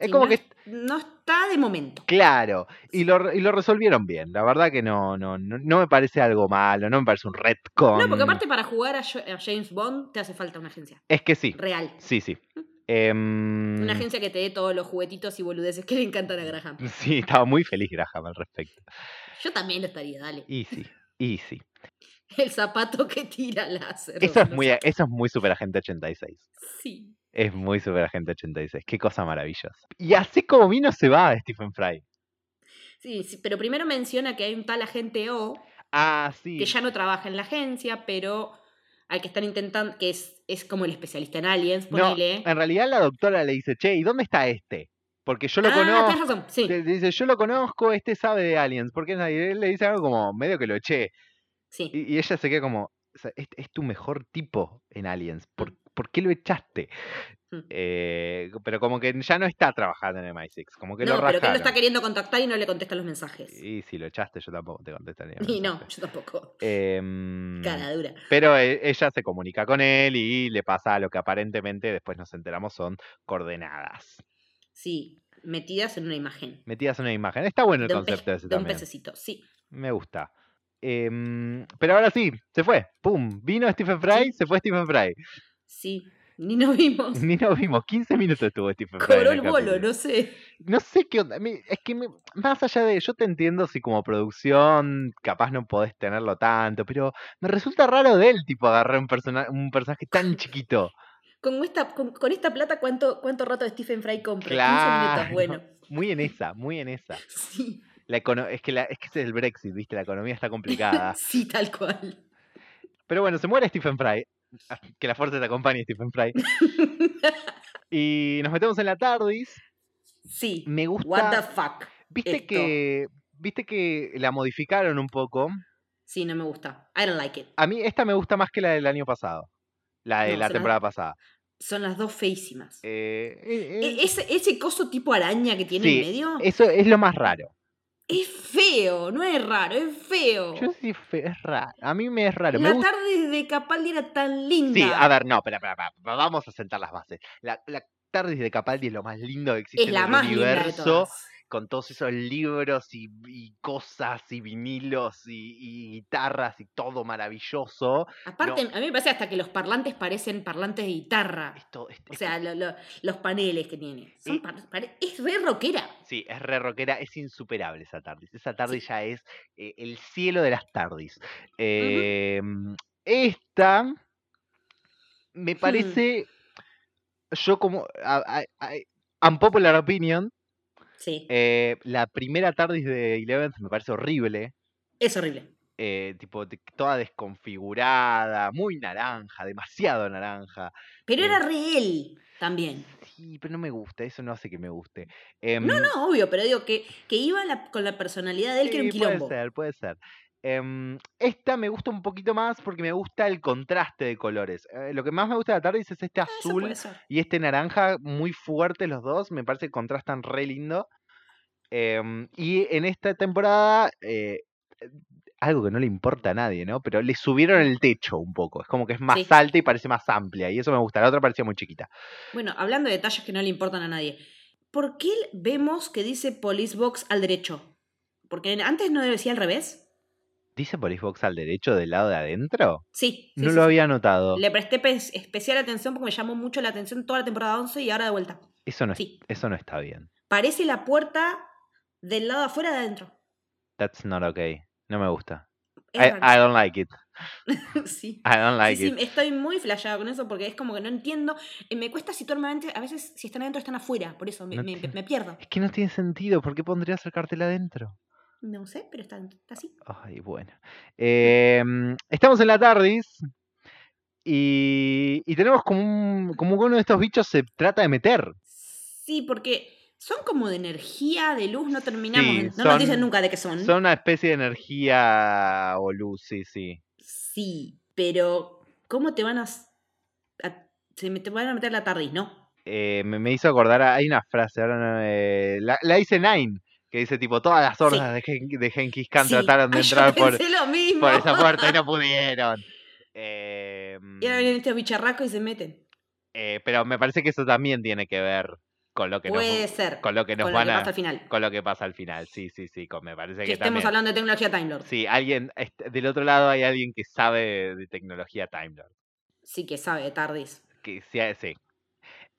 Es Sí, como no que es- no está de momento. Claro, y lo, y lo resolvieron bien. La verdad que no, no, no, no me parece algo malo, no me parece un retcon. No, porque aparte para jugar a, James Bond te hace falta una agencia. Es que sí, Real. sí, sí. Em, Una agencia que te dé todos los juguetitos y boludeces que le encantan a Graham. Sí, estaba muy feliz Graham al respecto. Yo también lo estaría, dale. Y sí, y sí. El zapato que tira láser. Eso es no muy, eso es muy Super Agente 86. Sí. Es muy Super Agente 86. Qué cosa maravillosa. Y así como vino se va Stephen Fry. sí. sí, pero primero menciona que hay un tal agente O Ah, sí. que ya no trabaja en la agencia, pero al que están intentando, que es, es como el especialista en aliens, No, ponele. en realidad la doctora le dice, che, ¿y dónde está este? Porque yo lo ah, conozco. tenés razón, sí. Le Dice, yo lo conozco, este sabe de aliens. ¿Por qué nadie? Él le dice algo como medio que lo eché. Sí. Y, y ella se queda como, o sea, es, es tu mejor tipo en aliens. ¿Por, Mm. por qué lo echaste? Mm. Eh, pero como que ya no está trabajando en MI6. Como que No, lo pero que él rajaron. lo está queriendo contactar y no le contesta los mensajes. Y si lo echaste, yo tampoco te contestaría. Y no, yo tampoco. Em, Cara dura. pero e- ella se comunica con él y le pasa lo que aparentemente después nos enteramos son coordenadas. Sí, metidas en una imagen. Metidas en una imagen. Está bueno el De un, concepto ese de un también. pececito, sí. Me gusta. Em, pero ahora sí, se fue. ¡Pum! Vino Stephen Fry, se fue Stephen Fry. Sí. Ni nos vimos. Ni nos vimos. 15 minutos estuvo Stephen Fry. Cobró el bolo, no sé. No sé qué onda. Es que me- más allá de. Yo te entiendo si como producción capaz no podés tenerlo tanto, pero me resulta raro de él, tipo, agarrar un, persona, un personaje tan chiquito. Con esta, con, con esta plata, ¿cuánto, ¿cuánto rato de Stephen Fry compra? 15 Claro. minutos, bueno. Muy en esa, muy en esa. Sí, La econo- es, que la, es que ese es el Brexit, ¿viste? La economía está complicada. sí, tal cual. Pero bueno, se muere Stephen Fry. Ah, Que la fuerza te acompañe, Stephen Fry. Y nos metemos en la TARDIS. Sí. Me What the gusta. fuck. Viste esto? que. Viste que la modificaron un poco. Sí, no me gusta. I don't like it. A mí esta me gusta más que la del año pasado. La de No, la temporada pasada. Son las dos feísimas. Eh, eh, E- eh, ese, ese coso tipo araña que tiene sí, en medio Eso es lo más raro. Es feo, no es raro, es feo. Yo sí, es raro. A mí me es raro. Me La gusta. tarde de Capaldi era tan linda. Sí, a ver, no, espera, espera, vamos a sentar las bases. La, la TARDIS de Capaldi es lo más lindo que existe es en la el más linda de universo. todas. Con todos esos libros y, y cosas y vinilos y, y guitarras y todo maravilloso. Aparte, a mí me parece hasta que los parlantes parecen parlantes de guitarra. Esto, es- O es- sea, lo- lo- los paneles que tiene. Son es re rockera. sí, es re rockera, es insuperable esa TARDIS. Esa TARDIS ya es eh, el cielo de las TARDIS. Em, esta Hmm. me parece, yo como, a- a- a- unpopular opinion, Sí, eh, la primera TARDIS de Eleven me parece horrible. es horrible. eh, tipo toda desconfigurada, muy naranja, demasiado naranja. Pero Eh, era re él también. Sí, pero no me gusta, eso no hace que me guste. Em, No, no, obvio, pero digo que, que iba la- con la personalidad de él, que era un sí, puede quilombo. ser, puede ser. Em, esta me gusta un poquito más porque me gusta el contraste de colores. Eh, lo que más me gusta de la tarde es este Ah, azul y este naranja muy fuertes los dos, me parece que contrastan re lindo. Em, y en esta temporada, eh, algo que no le importa a nadie, ¿no? Pero le subieron el techo un poco, es como que es más Sí. alta y parece más amplia, y eso me gusta, la otra parecía muy chiquita. Bueno, hablando de detalles que no le importan a nadie. ¿Por qué vemos que dice Police Box al derecho? Porque antes no decía al revés. ¿Dice Box al derecho del lado de adentro? Sí. no sí, lo sí. había notado. Le presté pe- especial atención porque me llamó mucho la atención toda la temporada 11 y ahora de vuelta. Eso no, es- Sí. eso no está bien. Parece la puerta del lado afuera de adentro. That's not okay. No me gusta. I. I don't like it. sí. I don't like sí, it. sí, estoy muy flasheada con eso porque es como que no entiendo. Eh, me cuesta situarme a veces si están adentro están afuera, por eso me, No me- tiene- me pierdo. Es que no tiene sentido. ¿Por qué pondría acercártela adentro? No sé, pero está, está así. Ay, bueno. Em, estamos en la TARDIS y, y tenemos como, un, como que uno de estos bichos se trata de meter. Sí, porque son como de energía, de luz, no terminamos. Sí, no son- nos dicen nunca de qué son. Son una especie de energía o luz, sí, sí. Sí, pero ¿cómo te van a, se me- te van a meter la tardis, no? Eh, me, me hizo acordar, a- hay una frase, ahora no, eh, la, la dice Nine, que dice tipo, todas las hordas de, Gen- de Genghis Khan Sí. trataron de entrar por, por esa puerta y no pudieron. Em, Y ahora vienen estos bicharracos y se meten. eh, pero me parece que eso también tiene que ver con lo que Puede nos, ser. con lo que nos con van lo que a, pasa al final. con lo que pasa al final. Sí, sí, sí, con- me parece Que, que, estemos también. hablando de tecnología Time Lord. Sí, alguien, este, del otro lado hay alguien que sabe de, tecnología Time Lord. Sí que sabe de tardis. Que sea, sí.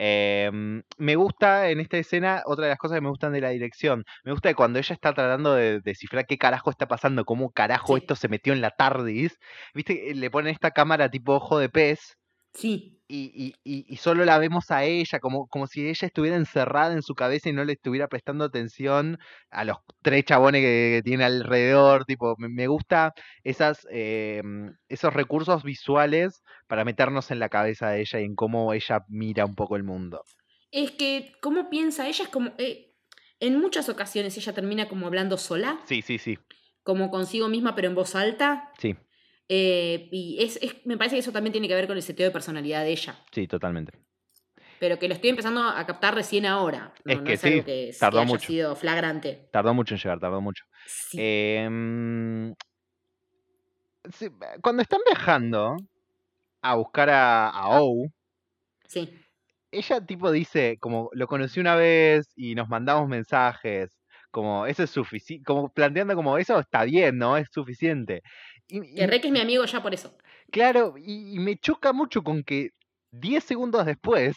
Em, me gusta en esta escena, otra de las cosas que me gustan de la dirección, me gusta que cuando ella está tratando de descifrar qué carajo está pasando, cómo carajo Sí. esto se metió en la TARDIS, viste, que le ponen esta cámara tipo ojo de pez Sí. y, y- y- solo la vemos a ella, como, como si ella estuviera encerrada en su cabeza y no le estuviera prestando atención a los tres chabones que, que tiene alrededor, tipo, me, me gusta esas, em, esos recursos visuales para meternos en la cabeza de ella y en cómo ella mira un poco el mundo. Es que, ¿cómo piensa? Ella es como. eh, en muchas ocasiones ella termina como hablando sola, Sí, sí, sí, como consigo misma, pero en voz alta. sí, Eh, y es, es- me parece que eso también tiene que ver con el seteo de personalidad de ella. sí, totalmente. Pero que lo estoy empezando a captar recién ahora. No, Es no que es algo sí, que, es- que tardó haya mucho. sido flagrante. Tardó mucho en llegar, tardó mucho. Sí. Em, sí, cuando están viajando a buscar a, a O, sí. ella tipo dice, como lo conocí una vez y nos mandamos mensajes, como eso es suficiente, como planteando como eso está bien, ¿no? Es suficiente. Y, Que es mi amigo ya por eso. claro, y, y me choca mucho con que 10 segundos después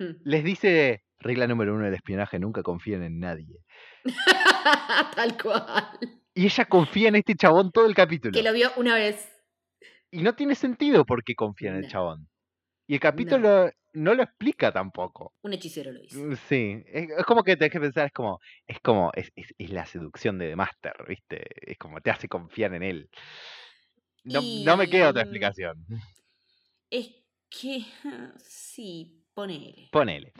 Hmm. les dice, regla número uno del espionaje, nunca confíen en nadie. Tal cual. Y ella confía en este chabón todo el capítulo. Que lo vio una vez. Y no tiene sentido por qué confía en el chabón. Y el capítulo no lo explica tampoco. Un hechicero lo hizo. Mm, Sí, es, es como que tenés que pensar, es como, es como, es, es- es la seducción de The Master, ¿viste? Es como te hace confiar en él. No, no me queda otra explicación. Es que. Sí, ponele. Ponele.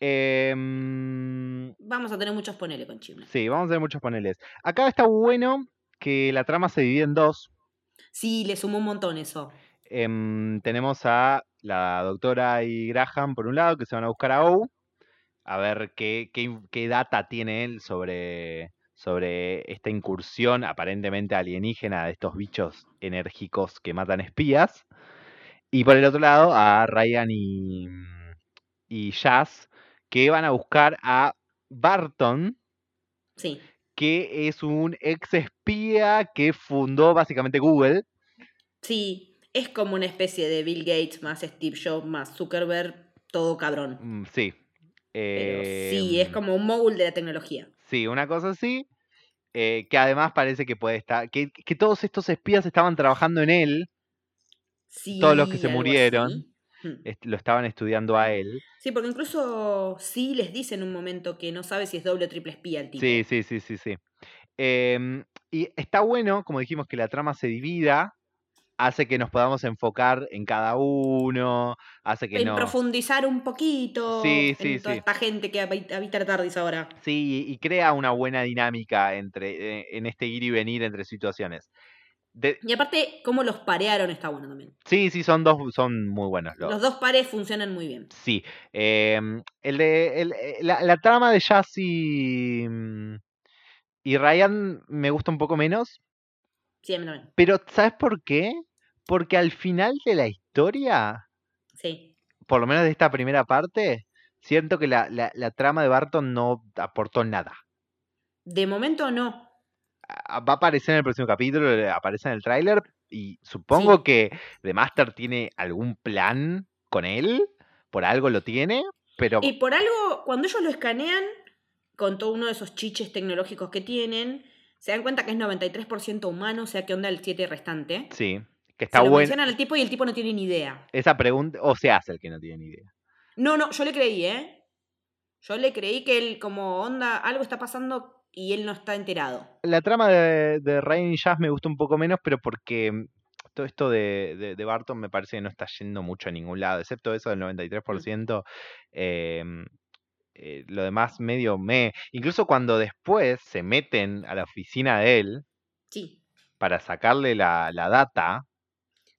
Em, Vamos a tener muchos ponele con Chimney. sí, vamos a ver muchos paneles. Acá está bueno que la trama se divide en dos. Sí, le sumó un montón eso. Em, tenemos a la doctora y Graham por un lado, que se van a buscar a O, a ver qué, qué qué data tiene él sobre, sobre esta incursión aparentemente alienígena de estos bichos enérgicos que matan espías. Y por el otro lado a Ryan y, y Jazz, que van a buscar a Barton, Sí. que es un ex espía que fundó básicamente Google. Sí, es como una especie de Bill Gates más Steve Jobs más Zuckerberg, todo cabrón. Mm, sí. Pero sí, es Em, como un mogul de la tecnología. Sí, una cosa así. eh, que además parece que puede estar. Que, que todos estos espías estaban trabajando en él. Sí, Todos los que se murieron. así. Hmm. lo estaban estudiando a él. Sí, porque incluso sí les dice en un momento que no sabe si es doble o triple espía el tipo. Sí, sí, sí, sí, sí. Em, y está bueno, como dijimos, que la trama se divida. Hace que nos podamos enfocar en cada uno. Hace que En no. profundizar un poquito Sí, sí, en toda sí. esta gente que habi- habita TARDIS ahora. Sí, y crea una buena dinámica entre, eh, en este ir y venir entre situaciones. De- Y aparte, cómo los parearon está bueno también. sí, sí, son dos, son muy buenos los, Los dos pares funcionan muy bien. Sí. em, el de, el- eh, la, la trama de Jazz y, mm, y Ryan me gusta un poco menos, Sí, a mí también. pero ¿sabes por qué? Porque al final de la historia, Sí. por lo menos de esta primera parte, siento que la, la- la trama de Barton no aportó nada. De momento no. Va a aparecer en el próximo capítulo, aparece en el tráiler y supongo Sí. que The Master tiene algún plan con él, por algo lo tiene, pero Y por algo, cuando ellos lo escanean, con todo uno de esos chiches tecnológicos que tienen, se dan cuenta que es 93% humano, o sea, ¿qué onda el 7 restante? sí, que Se está lo bueno. mencionan al tipo y el tipo no tiene ni idea. Esa pregunta, o se hace el que no tiene ni idea. No, no, yo le creí, ¿eh? Yo le creí que él, como onda, algo está pasando y él no está enterado. La trama de, de y Jazz me gusta un poco menos, pero porque mm, todo esto de, de- de Barton me parece que no está yendo mucho a ningún lado, excepto eso del 93%. eh, eh, lo demás medio me. Incluso cuando después se meten a la oficina de él Sí. para sacarle la, la data,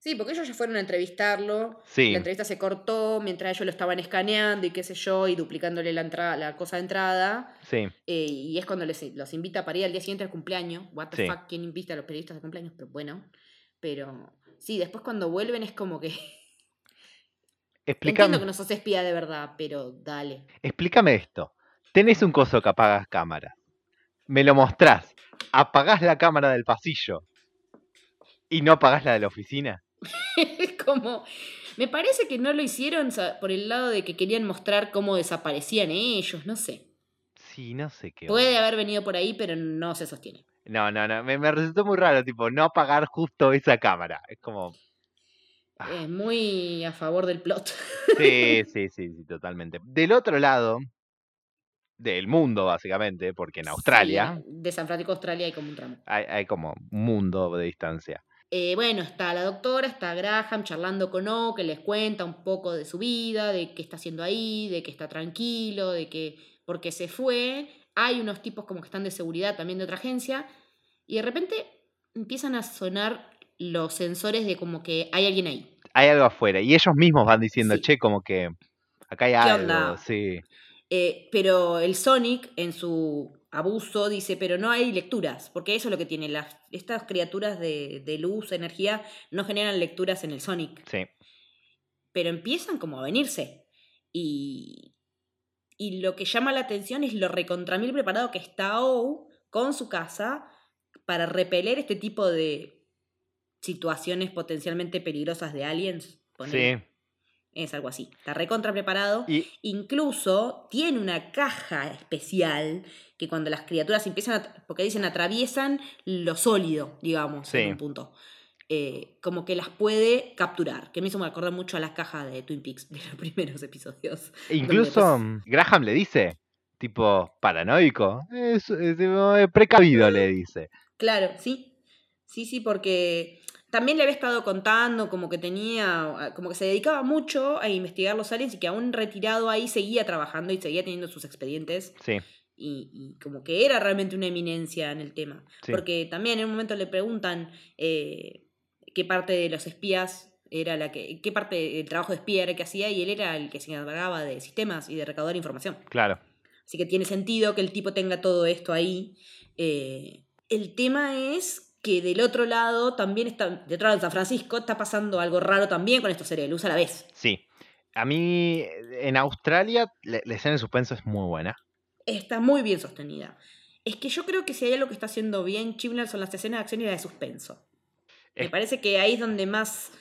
Sí, porque ellos ya fueron a entrevistarlo. sí, La entrevista se cortó mientras ellos lo estaban escaneando y qué sé yo, y duplicándole la, entrada, la cosa de entrada. sí, Eh, y es cuando les, los invita para ir al día siguiente al cumpleaños. What the Sí. fuck, ¿quién invita a los periodistas de cumpleaños? Pero bueno. Pero sí, después cuando vuelven es como que. explícame, Entiendo que no sos espía de verdad, pero dale. explícame esto. Tenés un coso que apagas cámara. Me lo mostrás. Apagás la cámara del pasillo. Y no apagás la de la oficina. Es como. Me parece que no lo hicieron por el lado de que querían mostrar cómo desaparecían ellos, no sé. Sí, no sé qué. Puede haber venido por ahí, pero no se sostiene. No, no, no. Me, me resultó muy raro, tipo, no apagar justo esa cámara. Es como. Ah. Es muy a favor del plot. Sí, sí, sí, sí, totalmente. Del otro lado del mundo, básicamente, porque en Sí, Australia de San Francisco, Australia, hay como un tramo. hay, hay como un mundo de distancia. Eh, bueno, está la doctora, está Graham charlando con O, que les cuenta un poco de su vida, de qué está haciendo ahí, de que está tranquilo, de que porque se fue. Hay unos tipos como que están de seguridad también de otra agencia. Y de repente empiezan a sonar los sensores de como que hay alguien ahí. Hay algo afuera. Y ellos mismos van diciendo, Sí. che, como que acá hay ¿Qué algo. onda? Sí. Eh, pero el Sonic, en su abuso, dice, pero no hay lecturas, porque eso es lo que tiene. Las, estas criaturas de, de luz, energía, no generan lecturas en el Sonic. Sí. pero empiezan como a venirse. Y, y lo que llama la atención es lo recontra mil preparado que está O con su casa para repeler este tipo de situaciones potencialmente peligrosas de aliens. Sí. Es algo así. Está recontra preparado. Y Incluso tiene una caja especial que cuando las criaturas empiezan a. Porque dicen atraviesan lo sólido, digamos, Sí. en un punto. eh, como que las puede capturar. Que me hizo acordar mucho a las cajas de Twin Peaks de los primeros episodios. incluso mm, Graham le dice, tipo, paranoico, es, es, eh, precavido le dice. Claro, sí. Sí, sí, porque también le había estado contando como que tenía, como que se dedicaba mucho a investigar los aliens y que aún retirado ahí seguía trabajando y seguía teniendo sus expedientes Sí, y, y como que era realmente una eminencia en el tema. Sí. Porque también en un momento le preguntan eh, qué parte de los espías era la que, qué parte del trabajo de espía era que hacía y él era el que se encargaba de sistemas y de recaudar información. claro. Así que tiene sentido que el tipo tenga todo esto ahí. Eh, el tema es que del otro lado también está, de otro lado de San Francisco, está pasando algo raro también con estos seres de luz a la vez. Sí. A mí, en Australia, la, la escena de suspenso es muy buena. Está muy bien sostenida. Es que yo creo que si hay algo que está haciendo bien Chibnall son las escenas de acción y la de suspenso. Me parece que ahí es donde más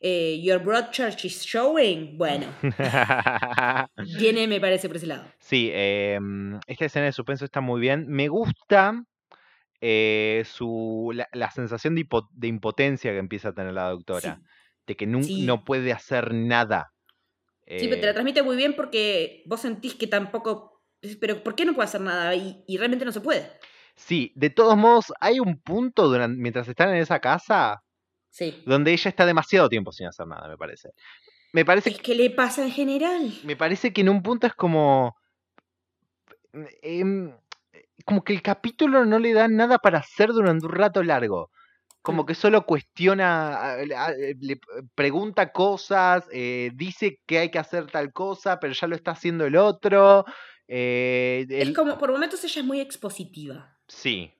eh, Your Broadchurch is showing. Bueno, viene, me parece, por ese lado. sí, em, esta escena de suspenso está muy bien. Me gusta eh, su, la, la sensación de, hipo- de impotencia que empieza a tener la doctora. Sí. De que Sí. no puede hacer nada. Sí, pero te la Eh, transmite muy bien porque vos sentís que tampoco. Pero ¿por qué no puede hacer nada? Y, y realmente no se puede. sí, de todos modos, hay un punto duran- mientras están en esa casa Sí. donde ella está demasiado tiempo sin hacer nada, me parece. Me parece Es que le pasa en general. me parece que en un punto es como. em, como que el capítulo no le da nada para hacer durante un rato largo. Como Mm. que solo cuestiona, le- pregunta cosas, eh, dice que hay que hacer tal cosa, pero ya lo está haciendo el otro. eh, Es como, por momentos ella es muy expositiva. Sí.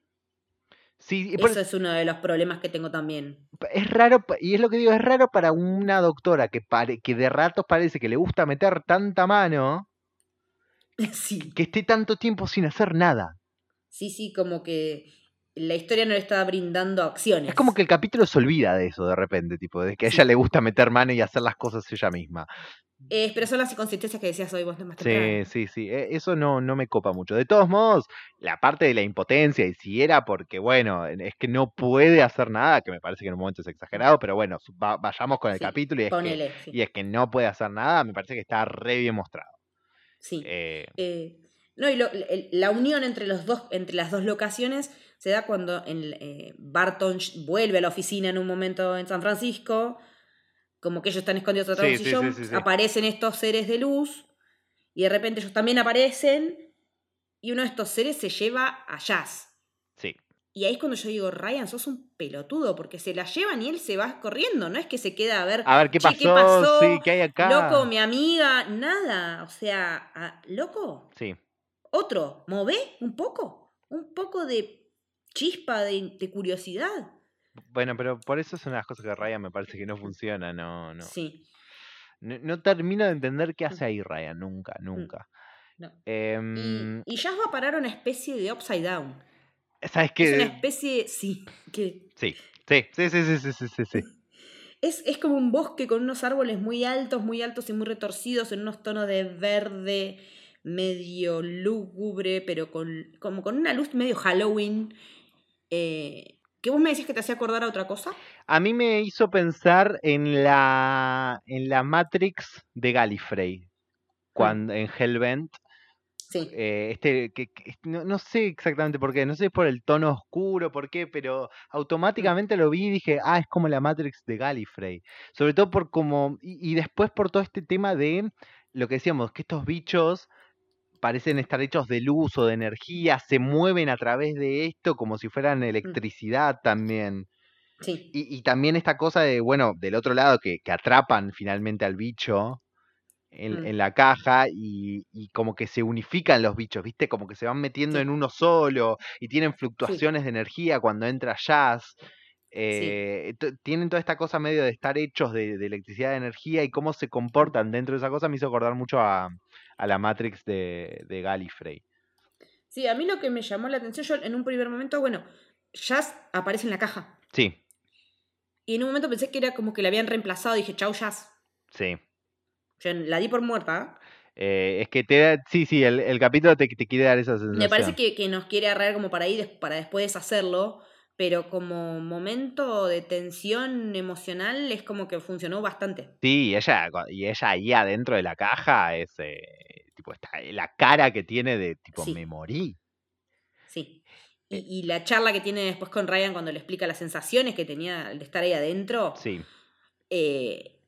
Sí, por- Eso es uno de los problemas que tengo también. es raro, y es lo que digo, es raro para una doctora que, pare- que de ratos parece que le gusta meter tanta mano, Sí. que esté tanto tiempo sin hacer nada. Sí, sí, como que la historia no le está brindando acciones. Es como que el capítulo se olvida de eso de repente, tipo, de que a Sí. ella le gusta meter mano y hacer las cosas ella misma. Eh, pero son las inconsistencias que decías hoy vos más Sí, temprano. sí, sí, e- eso no, no me copa mucho. De todos modos, la parte de la impotencia, y si era porque, bueno, es que no puede hacer nada, que me parece que en un momento es exagerado, pero bueno, va- vayamos con el Sí, capítulo y es, que, sí. y es que no puede hacer nada, me parece que está re bien mostrado. sí. Eh, Eh, no, y lo- el- la unión entre, los dos, entre las dos locaciones se da cuando eh, Barton vuelve a la oficina en un momento en San Francisco, como que ellos están escondidos atrás de un Sí, sí, sillón, sí, sí, sí. aparecen estos seres de luz, y de repente ellos también aparecen, y uno de estos seres se lleva a Jazz. sí, Y ahí es cuando yo digo, Ryan, sos un pelotudo, porque se la llevan y él se va corriendo, no es que se queda a ver, a ver qué "Che, pasó, ¿qué pasó? sí, qué hay acá. loco, mi amiga, nada, o sea, loco, Sí, otro, move un poco, un poco de chispa, de, curiosidad. Bueno, pero por eso son las cosas que Ryan me parece que no funciona, no, no. Sí. No, no termino de entender qué hace mm. ahí Ryan, nunca, mm. nunca. Em, y, y Jazz va a parar una especie de upside down. ¿Sabes qué? Es una especie, sí, que... Sí, sí, sí, sí, sí, sí, sí, sí. Es, es, como un bosque con unos árboles muy altos, muy altos y muy retorcidos, en unos tonos de verde medio lúgubre, pero con, como con una luz medio Halloween. Eh, ¿Que vos me decís que te hacía acordar a otra cosa? A mí me hizo pensar en la, en la Matrix de Gallifrey, cuando, en Hellbent. Sí. eh, este, que, que- no, no sé exactamente por qué, no sé si es por el tono oscuro, por qué, pero automáticamente lo vi y dije, ah, es como la Matrix de Gallifrey. Sobre todo por como, y, y después por todo este tema de lo que decíamos, que estos bichos parecen estar hechos de luz o de energía, se mueven a través de esto como si fueran electricidad también. Sí. Y, y también esta cosa de, bueno, del otro lado, que, que atrapan finalmente al bicho en, Mm. en la caja y, y como que se unifican los bichos, ¿viste? Como que se van metiendo Sí. en uno solo y tienen fluctuaciones de energía cuando entra jazz. eh, t- tienen toda esta cosa medio de estar hechos de, de electricidad de energía y cómo se comportan dentro de esa cosa me hizo acordar mucho a, a la Matrix de, de Gallifrey. Sí, a mí lo que me llamó la atención, yo en un primer momento, bueno, Jazz aparece en la caja. Sí, Y en un momento pensé que era como que la habían reemplazado. Dije, chau, Jazz. sí. Yo la di por muerta. Eh, es que te da, sí, sí, el, el capítulo te, te quiere dar esa sensación. Me parece que, que nos quiere agarrar como para ir, para después deshacerlo, pero como momento de tensión emocional es como que funcionó bastante. Sí, y ella, y ella ahí adentro de la caja es, eh, tipo, está, la cara que tiene de, tipo, Sí. me morí. Sí. Y, y la charla que tiene después con Ryan cuando le explica las sensaciones que tenía al estar ahí adentro, Sí, eh,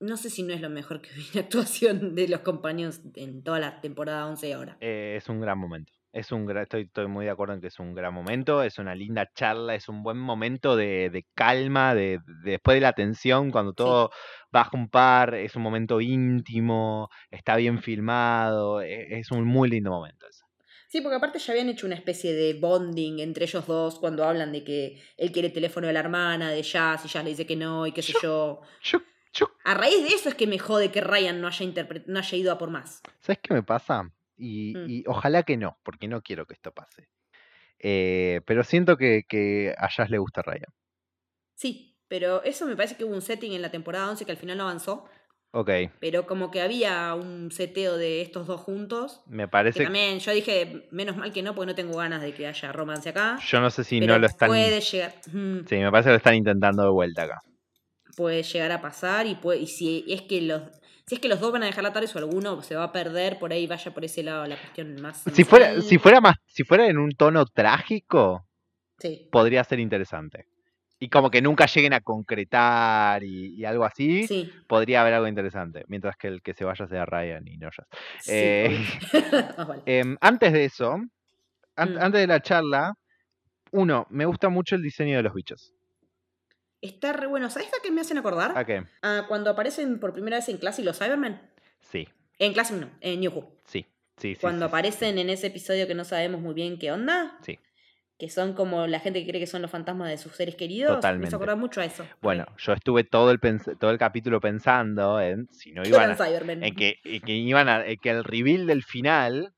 no sé si no es lo mejor que vi en actuación de los compañeros en toda la temporada 11 ahora. eh, es un gran momento. Es un estoy, estoy muy de acuerdo en que es un gran momento, es una linda charla, es un buen momento de, de calma, de, de- después de la tensión, cuando todo baja un par, es un momento íntimo, está bien filmado, e- es un muy lindo momento ese. Sí, porque aparte ya habían hecho una especie de bonding entre ellos dos cuando hablan de que él quiere el teléfono de la hermana, de Jazz, y Jazz le dice que no, y qué sé yo. Yo, yo, A raíz de eso es que me jode que Ryan no haya, no haya ido a por más. ¿Sabes qué me pasa? Y, Mm. y ojalá que no, porque no quiero que esto pase. Eh, pero siento que, que a Jazz le gusta Ryan. Sí, pero eso me parece que hubo un setting en la temporada 11 que al final no avanzó, Ok, pero como que había un seteo de estos dos juntos. me Que parece. también yo dije, menos mal que no, porque no tengo ganas de que haya romance acá. Yo no sé si pero no lo están. puede llegar, mm, Sí, me parece que lo están intentando de vuelta acá. puede llegar a pasar y puede, y si es que los si es que los dos van a dejar la tarde o alguno se va a perder por ahí vaya por ese lado la cuestión más Si fuera, si fuera más, si fuera en un tono trágico, sí podría ser interesante. Y como que nunca lleguen a concretar y, y algo así, sí podría haber algo interesante. Mientras que el que se vaya sea Ryan y no sí, Eh, vale. Em, antes de eso, an- Mm. antes de la charla, uno, me gusta mucho el diseño de los bichos. Está re bueno ¿sabes a qué me hacen acordar? ¿A qué? Ah, cuando aparecen por primera vez en Classic los Cybermen Sí, en Classic no en New Who sí, sí, sí. cuando sí, sí. aparecen en ese episodio que no sabemos muy bien qué onda Sí. que son como la gente que cree que son los fantasmas de sus seres queridos me Totalmente. hizo acordar mucho a eso Bueno, yo estuve todo el, pens- todo el capítulo pensando en si no iban a, Cybermen en que, en que iban a, en que el reveal del final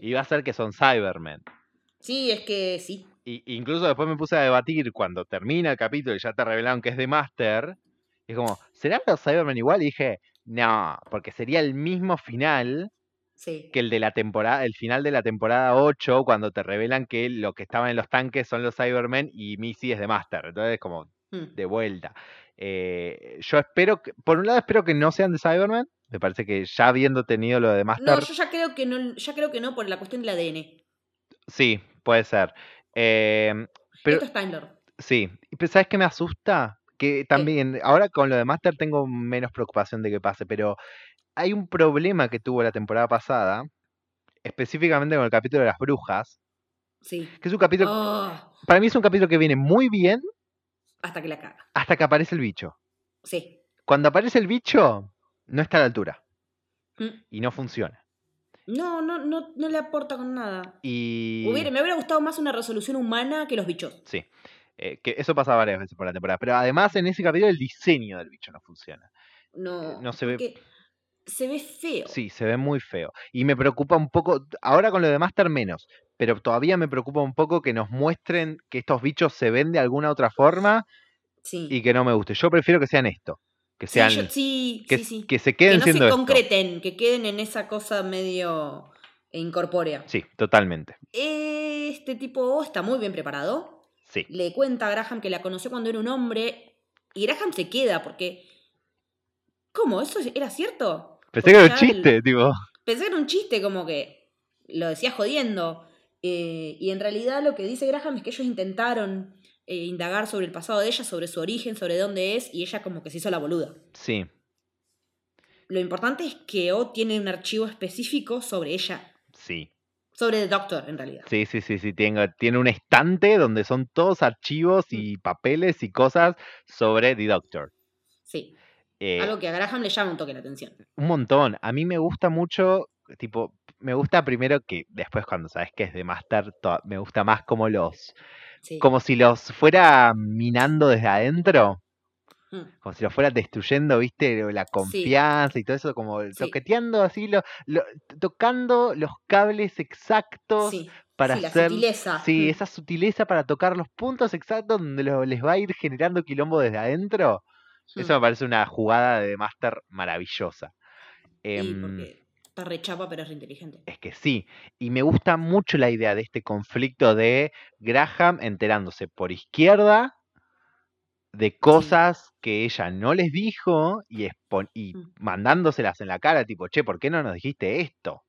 iba a ser que son Cybermen. sí es que sí Y, incluso después me puse a debatir cuando termina el capítulo y ya te revelaron que es de Master. Y es como, ¿serán los Cybermen igual? Y dije, no, porque sería el mismo final sí que el de la temporada, el final de la temporada 8, cuando te revelan que lo que estaban en los tanques son los Cybermen y Missy es de Master. Entonces, como Mm. de vuelta. Eh, yo espero que, por un lado, espero que no sean de Cybermen. Me parece que ya habiendo tenido lo de Master, No, yo ya creo que no, ya creo que no por la cuestión del ADN. sí, puede ser. Em, pero Esto es Time Lord. sí, Y pero ¿sabes qué me asusta? Que también, ahora con lo de Master tengo menos preocupación de que pase, pero hay un problema que tuvo la temporada pasada, específicamente con el capítulo de las brujas, Sí. que es un capítulo, Oh, para mí es un capítulo que viene muy bien hasta que la caga. hasta que aparece el bicho. Sí. Cuando aparece el bicho, no está a la altura Mm. y no funciona. No, no, no, no le aporta con nada. Y Hubiera- me hubiera gustado más una resolución humana que los bichos. sí, eh, que eso pasa varias veces por la temporada, pero además en ese capítulo el diseño del bicho no funciona. No. no se ve- Se ve feo. Sí, se ve muy feo. Y me preocupa un poco, ahora con lo de Master menos, pero todavía me preocupa un poco que nos muestren que estos bichos se ven de alguna otra forma Sí. y que no me guste. Yo prefiero que sean esto, que Sí, sean yo- sí, que, sí, que se Que queden no siendo se esto. concreten, que queden en esa cosa medio incorpórea. Sí, totalmente. Este tipo está muy bien preparado. Sí. Le cuenta a Graham que la conoció cuando era un hombre. Y Graham se queda porque. ¿Cómo? ¿Eso era cierto? Pensé que era un el- chiste, tipo. Pensé que era un chiste, como que lo decía jodiendo. Eh, y en realidad lo que dice Graham es que ellos intentaron eh, indagar sobre el pasado de ella, sobre su origen, sobre dónde es, y ella como que se hizo la boluda. Sí, Lo importante es que O tiene un archivo específico sobre ella. sí. Sobre The Doctor, en realidad. Sí, sí, sí, sí. Tiene, tiene un estante donde son todos archivos Mm. y papeles y cosas sobre The Doctor. Sí. Eh, Algo que a Graham le llama un toque la atención. Un montón. A mí me gusta mucho, tipo, me gusta primero que después cuando sabes que es de Master, me gusta más como los, Sí. como si los fuera minando desde adentro, Mm. como si los fuera destruyendo, viste, la confianza y todo eso, como toqueteando así, lo, lo- tocando los cables exactos para sí, la hacer, sutileza. sí, Mm. esa sutileza para tocar los puntos exactos donde lo- les va a ir generando quilombo desde adentro. Eso me parece una jugada de Master maravillosa. Sí, Em, porque está re chapa, pero es re inteligente. es que sí. Y me gusta mucho la idea de este conflicto de Graham enterándose por izquierda de cosas que ella no les dijo y, Mm. mandándoselas en la cara, tipo, che, ¿por qué no nos dijiste esto?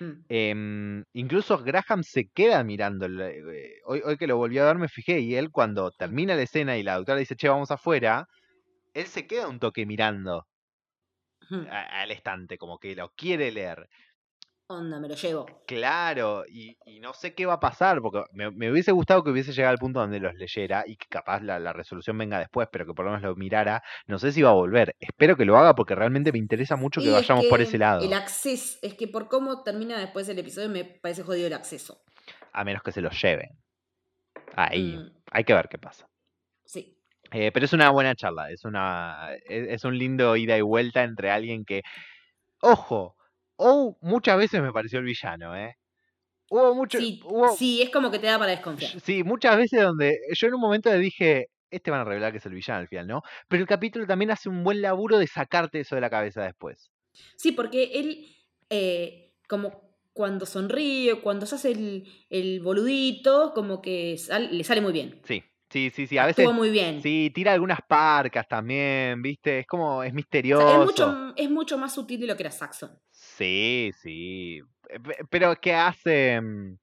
Mm. Em, incluso Graham se queda mirando. eh, hoy, hoy que lo volví a ver me fijé y él cuando termina la escena y la doctora dice, che, vamos afuera, él se queda un toque mirando. A- al estante, como que lo quiere leer. Onda, me lo llevo. Claro, y, y no sé qué va a pasar, porque me, me hubiese gustado que hubiese llegado al punto donde los leyera y que capaz la, la resolución venga después, pero que por lo menos lo mirara. No sé si va a volver. Espero que lo haga porque realmente me interesa mucho que Y es vayamos por ese lado. El acceso, es que por cómo termina después el episodio me parece jodido el acceso. A menos que se lo lleven. Ahí, Mm, hay que ver qué pasa. Eh, pero es una buena charla, es una es, es un lindo ida y vuelta entre alguien que, ojo, o muchas veces me pareció el villano, ¿eh? Hubo mucho, Sí, hubo- sí, es como que te da para desconfiar. sí, muchas veces donde yo en un momento le dije, este van a revelar que es el villano al final, ¿no? Pero el capítulo también hace un buen laburo de sacarte eso de la cabeza después. Sí, porque él, eh, como cuando sonríe, cuando se hace el, el boludito, como que sal- le sale muy bien. Sí, sí, sí, sí, a veces muy bien. sí, tira algunas parcas también, ¿viste? Es como, es O misterioso. sea, es, mucho, es mucho más sutil de lo que era Saxon. Sí, sí. Eh, pe- Pero ¿qué hace? mm,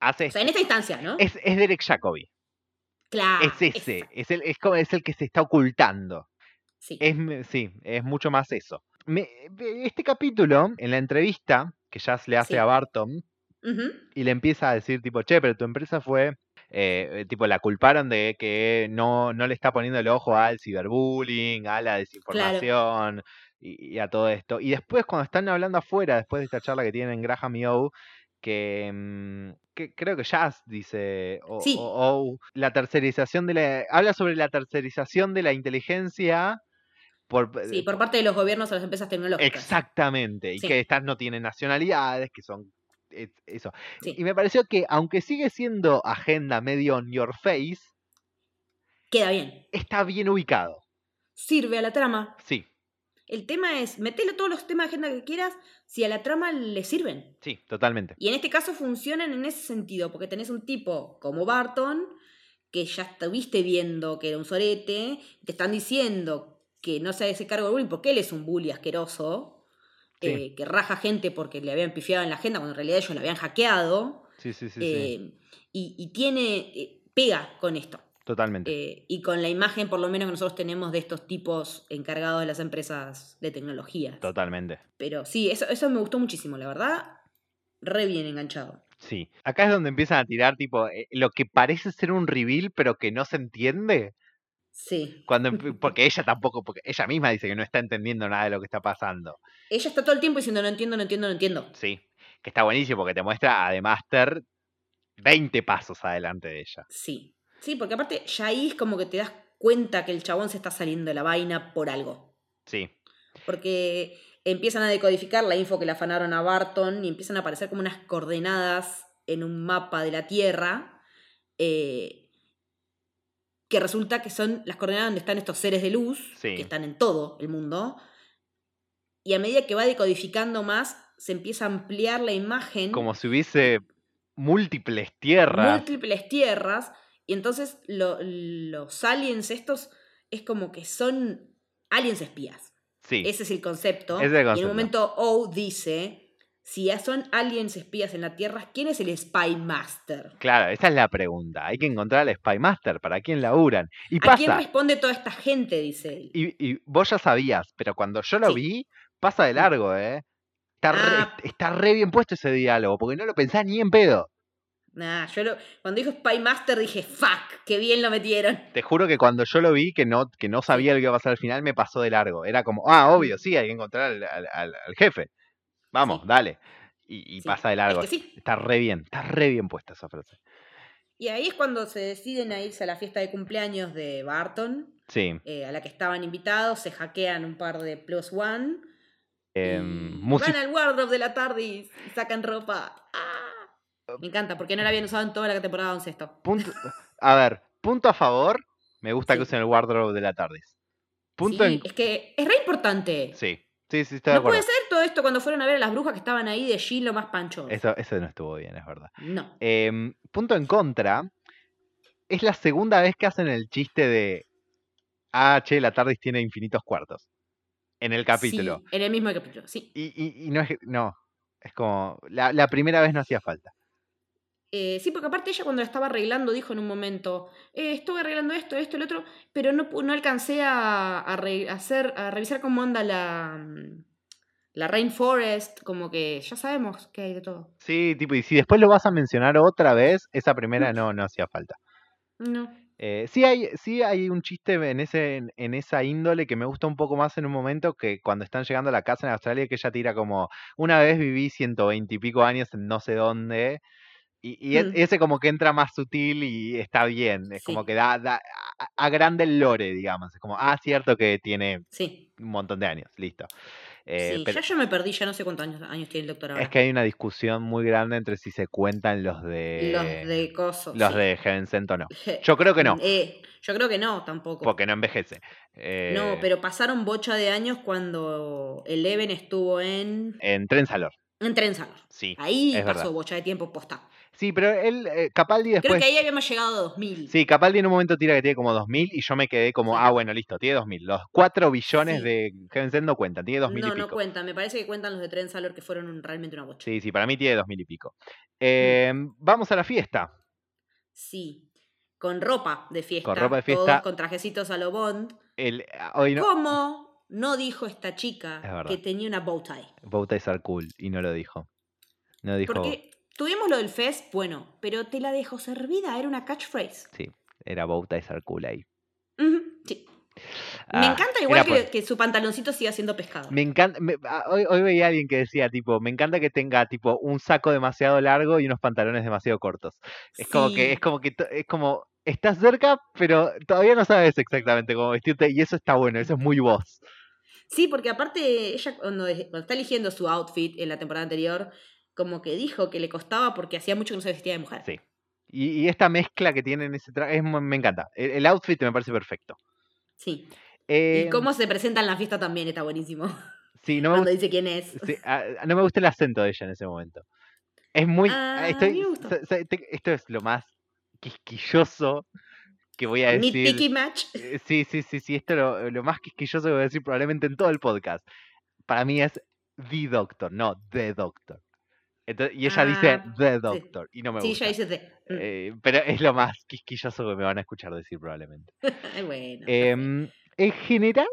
Hace. O sea, en esta instancia, ¿no? Es, es Derek Jacobi. claro. es ese. esa, Es el, es, como, es el que se está ocultando. sí. Es, sí, es mucho más eso. Me- este capítulo, en la entrevista que Jazz le hace Sí. a Barton, y le empieza a decir, tipo, che, pero tu empresa fue. Eh, eh, tipo, la culparon de que no, no le está poniendo el ojo al ciberbullying, a la desinformación y, y a todo esto. Y después, cuando están hablando afuera, después de esta charla que tienen Graham y O, que, mm, que creo que Jazz dice, o, Sí. o- o la tercerización de la. Habla sobre la tercerización de la inteligencia. Por, Sí, por parte de los gobiernos a las empresas tecnológicas. Exactamente, y Sí. que estas no tienen nacionalidades, que son eso. Sí. Y me pareció que, aunque sigue siendo agenda medio on your face, Queda bien. está bien ubicado. Sirve a la trama. Sí, El tema es, metele todos los temas de agenda que quieras si a la trama le sirven. sí, totalmente. Y en este caso funcionan en ese sentido, porque tenés un tipo como Barton, que ya estuviste viendo que era un sorete, te están diciendo que no se hace cargo del bullying porque él es un bully asqueroso, Sí. eh, que raja gente porque le habían pifiado en la agenda cuando en realidad ellos la habían hackeado, Sí, sí, sí, sí, eh, y, y tiene, eh, pega con esto. totalmente. eh, y con la imagen por lo menos que nosotros tenemos de estos tipos encargados de las empresas de tecnología. Totalmente. Pero sí, eso, eso me gustó muchísimo, la verdad. Re bien enganchado. Sí. Acá es donde empiezan a tirar, tipo, eh, lo que parece ser un reveal, pero que no se entiende. Sí. Cuando, porque ella tampoco, porque ella misma dice que no está entendiendo nada de lo que está pasando. Ella está todo el tiempo diciendo no entiendo, no entiendo, no entiendo. Sí. Que está buenísimo porque te muestra a The Master 20 pasos adelante de ella. Sí. Sí, porque aparte ya ahí es como que te das cuenta que el chabón se está saliendo de la vaina por algo. Sí. Porque empiezan a decodificar la info que le afanaron a Barton y empiezan a aparecer como unas coordenadas en un mapa de la Tierra. eh, que resulta que son las coordenadas donde están estos seres de luz, Sí. que están en todo el mundo. Y a medida que va decodificando más, se empieza a ampliar la imagen. Como si hubiese múltiples tierras. múltiples tierras. Y entonces lo- los aliens estos es como que son aliens espías. Sí. Ese es el concepto. Es el Y en concepto. un momento O dice, si ya son aliens espías en la Tierra, ¿quién es el Spy Master? Claro, esa es la pregunta. Hay que encontrar al Spy Master. ¿Para quién laburan? Y ¿A quién pasa. responde toda esta gente? Dice él. Y, y vos ya sabías, pero cuando yo lo Sí. vi, pasa de largo, ¿eh? Está, re, Ah. está re bien puesto ese diálogo, porque no lo pensás ni en pedo. Nah, yo lo- cuando dijo Spy Master dije, fuck, qué bien lo metieron. Te juro que cuando yo lo vi, que no, que no sabía lo que iba a pasar al final, me pasó de largo. Era como, ah, obvio, sí, hay que encontrar al, al- al- al jefe. Vamos, Sí. dale. Y, y Sí, pasa de largo. Es que sí. Está re bien, está re bien puesta esa frase. Y ahí es cuando se deciden a irse a la fiesta de cumpleaños de Barton, Sí. eh, a la que estaban invitados, se hackean un par de Plus One. em, y música- van al wardrobe de la tarde y sacan ropa. ¡Ah! Me encanta, porque no la habían usado en toda la temporada 11 esto. punto- a ver, punto a favor. Me gusta que usen el wardrobe de la TARDIS. Punto sí, en... es que es re importante. Sí, sí, sí, estoy de No acuerdo. puede ser todo esto cuando fueron a ver a las brujas que estaban ahí de Gilo más panchos. Eso, eso no estuvo bien, es verdad. No. Em, punto en contra. Es la segunda vez que hacen el chiste de. Ah, che, la TARDIS tiene infinitos cuartos. En el capítulo. Sí, en el mismo capítulo, sí. Y, y- y no es. No. Es como. La, la primera vez no hacía falta. Eh, sí, porque aparte ella cuando la estaba arreglando dijo en un momento, eh, estuve arreglando esto, esto, el otro, pero no, no alcancé a, a re- a hacer, a revisar cómo anda la, mm, la Rainforest, como que ya sabemos que hay de todo. Sí, tipo, y si después lo vas a mencionar otra vez, esa primera no, no hacía falta. No. Eh, sí, hay, sí hay un chiste en, ese, en, esa índole que me gusta un poco más en un momento que cuando están llegando a la casa en Australia que ella tira como, una vez viví 120 y pico años en no sé dónde, y, y e- Mm. ese como que entra más sutil y está bien, es como que da, da a- agranda el lore, digamos, es como, ah, cierto que tiene Sí, un montón de años, listo. Eh, sí. pero Ya yo me perdí, ya no sé cuántos años, años tiene el doctor ahora. es que hay una discusión muy grande entre si se cuentan los de... Los de Coso. los sí. de Heaven Sent o no. Yo creo que no, Eh, yo creo que no, tampoco. porque no envejece. No, Eh, pero pasaron bocha de años cuando Eleven estuvo en, En Trenzalor, en Trenzalor. sí. Ahí pasó verdad. bocha de tiempo posta. Sí, pero él, eh, Capaldi Creo después. que ahí habíamos llegado a 2000. Sí, Capaldi en un momento tira que tiene como 2000 y yo me quedé como, Sí. ah, bueno, listo, tiene 2000. Los 4 billones Sí. de Heaven no cuentan, tiene 2000 no, y pico. no cuentan. Me parece que cuentan los de Trenzalor que fueron un- realmente una bocha. Sí, sí, para mí tiene 2000 y pico. Eh, Vamos a la fiesta. Sí. Con ropa de fiesta. ropa de fiesta. Todos con trajecitos a lo Bond. El, ah, hoy no. ¿Cómo no dijo esta chica Es que tenía una bow tie? Bowties are cool y no lo dijo. No dijo. Porque tuvimos lo del fest, bueno, pero te la dejó servida, era una catchphrase. Sí, era Bowties are cool ahí. Ujú, sí. Me Ah, encanta igual que, por- que su pantaloncito siga siendo pescado. Me encanta, me- ah, hoy, hoy veía a alguien que decía, tipo, me encanta que tenga, tipo, un saco demasiado largo y unos pantalones demasiado cortos. Es como que, es como que, es como, estás cerca, pero todavía no sabes exactamente cómo vestirte y eso está bueno, eso es muy vos. Sí, porque aparte ella cuando, cuando está eligiendo su outfit en la temporada anterior, como que dijo que le costaba porque hacía mucho que no se vestía de mujer. Sí. Y, y esta mezcla que tiene en ese traje, es me encanta. El, el outfit me parece perfecto. Sí. Eh, y cómo se presenta en la fiesta también está buenísimo. sí, no me, Cuando dice quién es. sí, no me gusta el acento de ella en ese momento. Es muy... Ah, a mí me gustó. esto es lo más quisquilloso que voy a decir. Nitpicky match. Eh, Sí, sí, sí, sí, esto es lo, lo más quisquilloso que voy a decir probablemente en todo el podcast. Para mí es The Doctor, no The Doctor. Entonces, y ella dice Ah, The sí. Doctor y no me Sí, gusta. ya dice de. Mm. Eh, pero es lo más quisquilloso que me van a escuchar decir probablemente. Bueno. Em, en general,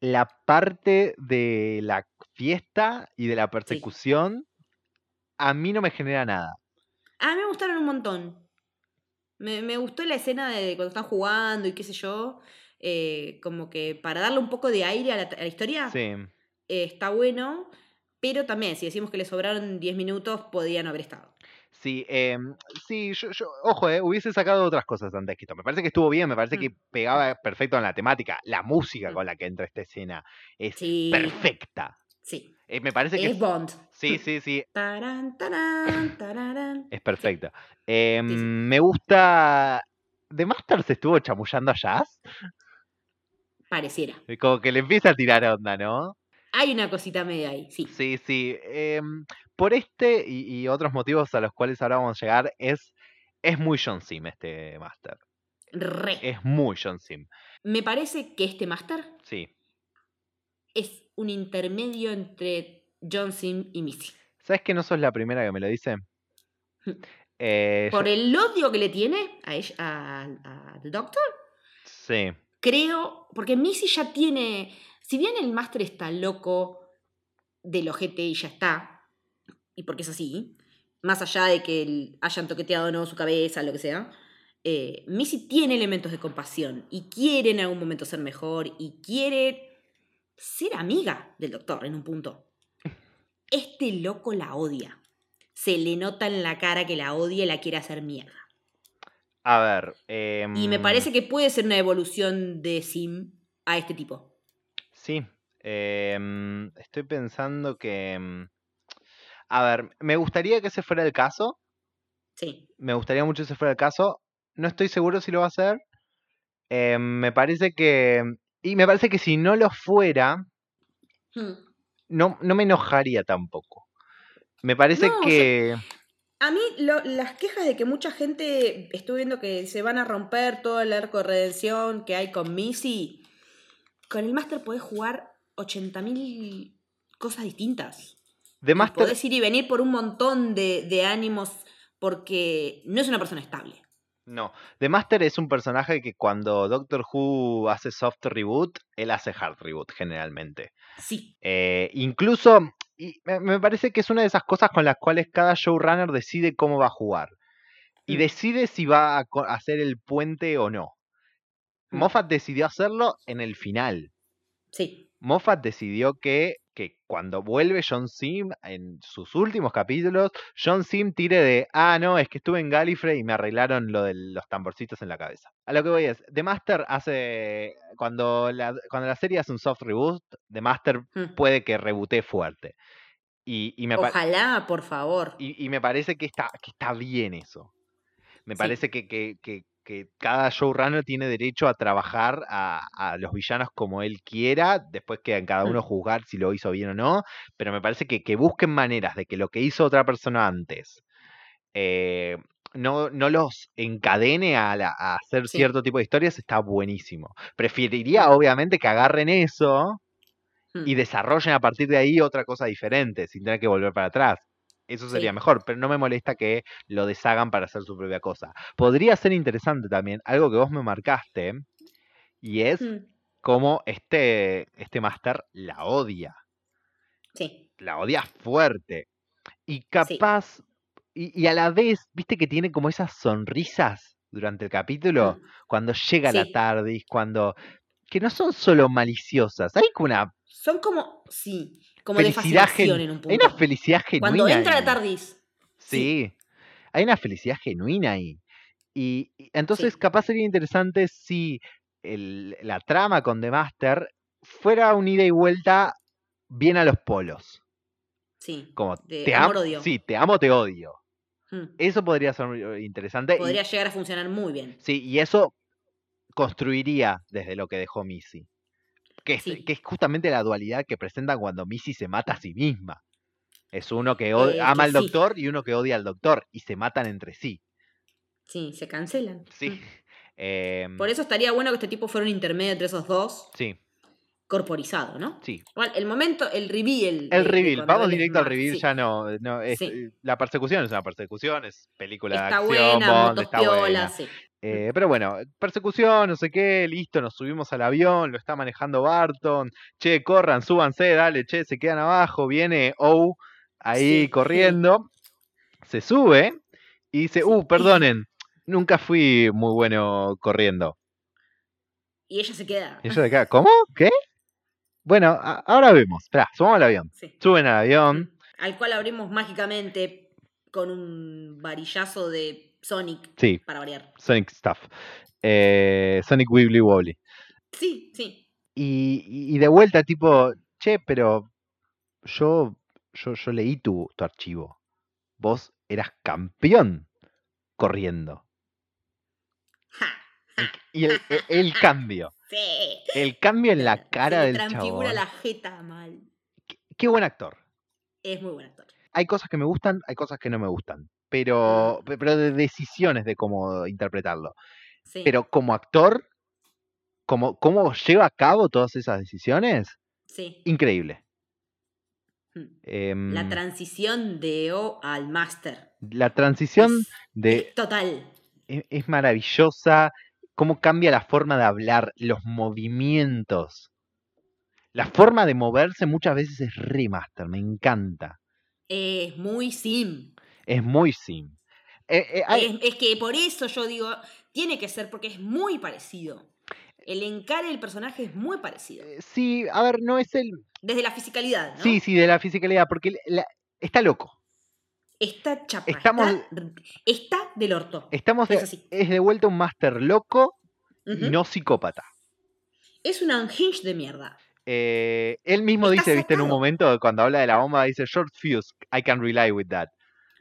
la parte de la fiesta y de la persecución a mí no me genera nada. A mí me gustaron un montón. Me, me gustó la escena de cuando están jugando y qué sé yo. eh, como que para darle un poco de aire a la, a la historia, Sí. eh, está bueno. Pero también, si decimos que le sobraron 10 minutos, podían haber estado. Sí, em, sí, yo, yo- ojo, eh, hubiese sacado otras cosas antes que esto. Me parece que estuvo bien, me parece que Mm. pegaba perfecto en la temática. La música Mm. con la que entra esta escena es Sí. perfecta. Sí. Eh, me parece que Es Bond. sí, sí, sí, Tarán, tarán, tararán. es perfecta. Em, sí. Me gusta. ¿De Master se estuvo chamullando a Jazz? Pareciera. Eh, Como que le empieza a tirar onda, ¿no? Hay una cosita media ahí, sí. Sí, sí. em, por este y, y otros motivos a los cuales ahora vamos a llegar, es, es muy John Sim este Master. Re. Es muy John Sim. Me parece que este máster Sí. es un intermedio entre John Sim y Missy. ¿Sabes que no sos la primera que me lo dice? Eh, Por yo- el odio que le tiene a ella, a- a- al Doctor, Sí, creo, porque Missy ya tiene, si bien el máster está loco del ojete y ya está, y porque es así, más allá de que hayan toqueteado o no su cabeza, lo que sea, eh, Missy tiene elementos de compasión y quiere en algún momento ser mejor y quiere ser amiga del doctor en un punto. Este loco la odia. Se le nota en la cara que la odia y la quiere hacer mierda. a ver. Y me em, parece que puede ser una evolución de Sim a este tipo. Sí. em, estoy pensando que. em, A ver, me gustaría que ese fuera el caso. Sí. Me gustaría mucho que ese fuera el caso. No estoy seguro si lo va a hacer. Em, me parece que Y me parece que si no lo fuera, Hmm. no, no me enojaría tampoco. Me parece No, o sea, que... A mí lo- las quejas de que mucha gente estuve viendo que se van a romper todo el arco de redención que hay con Missy, con el Master podés jugar 80.000 cosas distintas. Master, Podés ir y venir por un montón de, de ánimos porque no es una persona estable. no, The Master es un personaje que cuando Doctor Who hace soft reboot, él hace hard reboot generalmente. Sí. Eh, incluso, y me, parece que es una de esas cosas con las cuales cada showrunner decide cómo va a jugar. Y Mm. decide si va a hacer el puente o no. Moffat decidió hacerlo en el final. Sí. Moffat decidió que, que cuando vuelve John Sim en sus últimos capítulos, John Sim tire de, ah, no, es que estuve en Gallifrey y me arreglaron lo de los tamborcitos en la cabeza. A lo que voy es, The Master hace, cuando la, cuando la serie hace un soft reboot, The Master Mm. puede que rebotee fuerte. Y, y me, Ojalá, por favor. y, y me parece que está, que está bien eso. Me Sí. parece que, que- que- que cada showrunner tiene derecho a trabajar a, a los villanos como él quiera, después queda en cada uno juzgar si lo hizo bien o no, pero me parece que, que busquen maneras de que lo que hizo otra persona antes eh, no, no los encadene a, la- a hacer Sí. cierto tipo de historias, está buenísimo. Preferiría, obviamente, que agarren eso Mm. y desarrollen a partir de ahí otra cosa diferente, sin tener que volver para atrás. Eso sería Sí. mejor, pero no me molesta que lo deshagan para hacer su propia cosa. Podría ser interesante también, algo que vos me marcaste, y es Mm. cómo este, este máster la odia. Sí. La odia fuerte. Y capaz, y, y a la vez, viste que tiene como esas sonrisas durante el capítulo, Mm. cuando llega la Sí. tardis, cuando... que no son solo maliciosas, hay como una Son como, sí, como de fascinación en un Hay una felicidad genuina. Cuando entra la tardis. Sí. Hay una felicidad genuina ahí. Y, y entonces Sí. capaz sería interesante si el- la trama con The Master fuera un ida y vuelta bien a los polos. Sí. Como De te amo, amor-odio. sí, te amo, te odio. Mm. Eso podría ser eh, interesante. y- Podría llegar a funcionar muy bien. sí, y eso construiría desde lo que dejó Missy. Que es, Sí. que es justamente la dualidad que presentan cuando Missy se mata a sí misma. Es uno que Eh, ama que al sí. doctor y uno que odia al doctor. Y se matan entre sí. Sí, se cancelan. Sí. Mm. Em, Por eso estaría bueno que este tipo fuera un intermedio entre esos dos, Sí, corporizado, ¿no? sí. Igual, el momento, el reveal. El de reveal, vamos directo al reveal, sí. ya no, no es, Sí. eh, la persecución es una persecución, es película Está de acción, buena, Bond, está buena. Eh, pero bueno, persecución, no sé qué, listo, nos subimos al avión, lo está manejando Barton, che, corran, súbanse, dale, che, se quedan abajo, viene O ahí Sí, corriendo, se sube y dice, uh, perdonen, nunca fui muy bueno corriendo. Y ella se queda. Y yo de acá, ¿cómo? ¿Qué? Bueno, ahora vemos, espera, subamos al avión, Sí. suben al avión, Al cual abrimos mágicamente con un varillazo de Sonic sí, para variar. Sonic Stuff, eh, Sonic Wibbly Wobbly. Sí, sí. Y, de vuelta, tipo, che, pero yo, yo, yo leí tu, tu archivo. Vos eras campeón corriendo. Ja, Y el, e- el cambio, sí. el cambio en la cara Se del transfigura chabón. la jeta mal. Qué, qué buen actor. Es muy buen actor. Hay cosas que me gustan, hay cosas que no me gustan. Pero, pe- pero de decisiones de cómo interpretarlo. Sí. Pero como actor, como, cómo lleva a cabo todas esas decisiones, sí. increíble. Mm. La Em, transición de O al Master. la transición es, de es total. es, es maravillosa, cómo cambia la forma de hablar, los movimientos. La forma de moverse muchas veces es remaster, me encanta. Es muy sim. Es muy sim. Eh, eh, hay- Es, es que por eso yo digo, tiene que ser, porque es muy parecido. El encare del personaje es muy parecido. eh, sí, a ver, no es el... Desde la fisicalidad, ¿no? Sí, sí, de la fisicalidad, porque la- está loco. Está chapa. Estamos- Está, está del orto. Estamos Es así. es de vuelta un máster loco no psicópata. Es un unhinged de mierda. Eh, él mismo dice, viste, en un momento, cuando habla de la bomba, dice, short fuse, I can rely with that.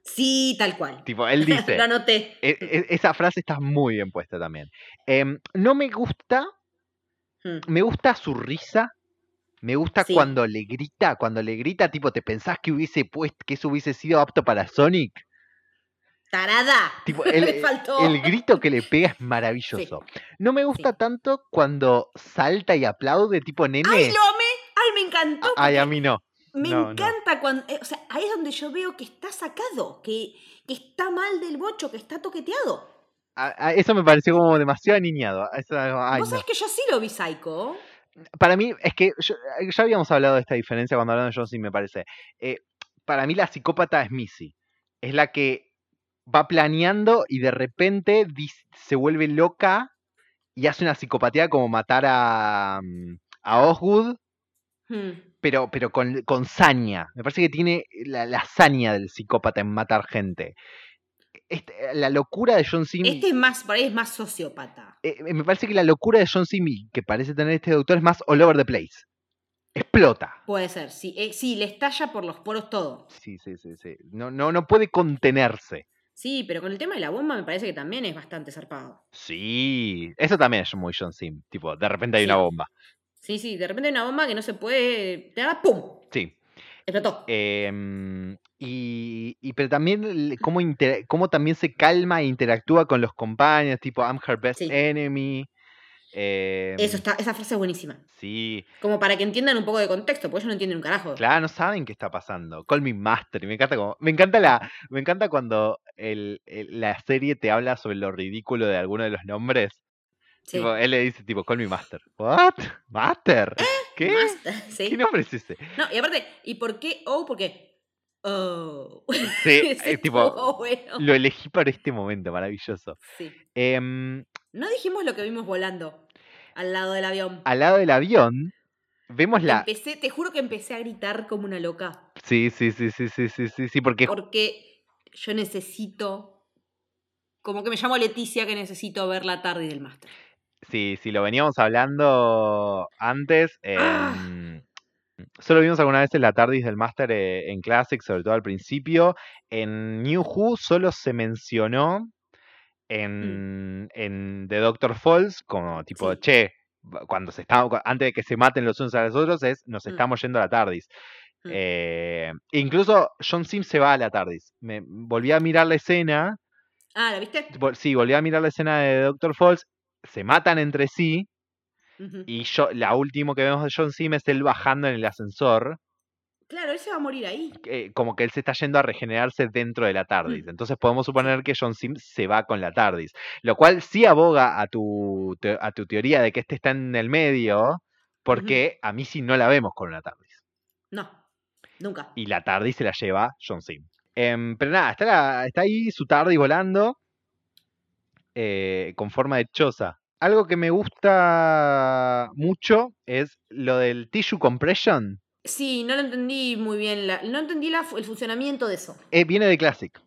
Sí, tal cual. Tipo, él dice, anoté. E- e- esa frase está muy bien puesta también. Em, no me gusta Hmm. Me gusta su risa. Me gusta Sí. cuando le grita, cuando le grita, tipo, ¿te pensás que hubiese puesto, que eso hubiese sido apto para Sonic? ¡Tarada! Tipo, el, Le faltó. el grito que le pega es maravilloso. No me gusta tanto cuando salta y aplaude, tipo nene. ¡Ay, lo amé! ¡Ay, me encantó! Ay, a mí no. Me no, no. encanta cuando. eh, o sea, ahí es donde yo veo que está sacado, que, que está mal del bocho, que está toqueteado. A- a- eso me pareció como demasiado aniñado. Eso, ay, Vos no. sabés que yo sí lo vi psycho. Para mí, es que yo- eh, ya habíamos hablado de esta diferencia cuando hablamos de John Cena, me parece. Eh, para mí la psicópata es Missy. Es la que va planeando y de repente se vuelve loca y hace una psicopatía como matar a, mm, a Osgood, Hmm. Pero, pero con, con saña. Me parece que tiene la, la saña del psicópata en matar gente. Este, la locura de John Cena... Este es más, por ahí es más sociópata. eh, me parece que la locura de John Simi que parece tener este doctor es más all over the place. Explota. Puede ser, sí. eh, sí, le estalla por los poros todo. Sí, sí, sí, sí. No, no, no puede contenerse. Sí, pero con el tema de la bomba me parece que también es bastante zarpado. Sí. Eso también es muy John Sim. Tipo, de repente hay Sí. una bomba. Sí, sí, de repente hay una bomba que no se puede. Te da ¡pum! Sí. Explotó. Em, y, y pero también cómo, inter- cómo también se calma e interactúa con los compañeros, tipo I'm her best Sí. enemy. em, Eso está, esa frase es buenísima. Sí. Como para que entiendan un poco de contexto, porque ellos no entienden un carajo. Claro, no saben qué está pasando. Call me master. Me encanta como, me encanta la, me encanta cuando el, el- la serie te habla sobre lo ridículo de alguno de los nombres. Sí. Tipo, él le dice tipo, call me master. What? Master. ¿Qué? Basta, sí. ¿Qué nombre es ese? No, y aparte, ¿y por qué O? Porque. Oh. Sí, eh, tipo, bueno. lo elegí para este momento, maravilloso. Sí. Em, No dijimos lo que vimos volando al lado del avión. al lado del avión, vemos la. Empecé, te juro que empecé a gritar como una loca. Sí, sí, sí, sí, sí, sí, sí, sí, porque Porque yo necesito. Como que me llamo Leticia que necesito ver la tarde del máster. Sí, lo veníamos hablando antes. Ah. em, Solo vimos alguna vez en la TARDIS del Master eh, en Classic, sobre todo al principio. En New Who solo se mencionó en, en The Doctor Falls, como tipo, Sí. che, cuando se está, antes de que se maten los unos a los otros, es nos Mm. estamos yendo a la TARDIS. Mm. Eh, incluso John Sim se va a la TARDIS. Me volví a mirar la escena. Ah, ¿la viste? Sí, volví a mirar la escena de Doctor Falls. Se matan entre sí. Y yo, la último que vemos de John Sim es él bajando en el ascensor. Claro, él se va a morir ahí. eh, como que él se está yendo a regenerarse dentro de la TARDIS. Entonces podemos suponer que John Sim se va con la TARDIS. Lo cual sí aboga a tu, te- a tu teoría de que este está en el medio. Porque a mí sí no la vemos con una TARDIS. No, nunca. Y la TARDIS se la lleva John Sim. Em, pero nada, está, la- está ahí su TARDIS volando. Eh, con forma de choza. Algo que me gusta mucho es lo del tissue compression. Sí, no lo entendí muy bien. la- no entendí la el funcionamiento de eso. Eh, viene de Classic.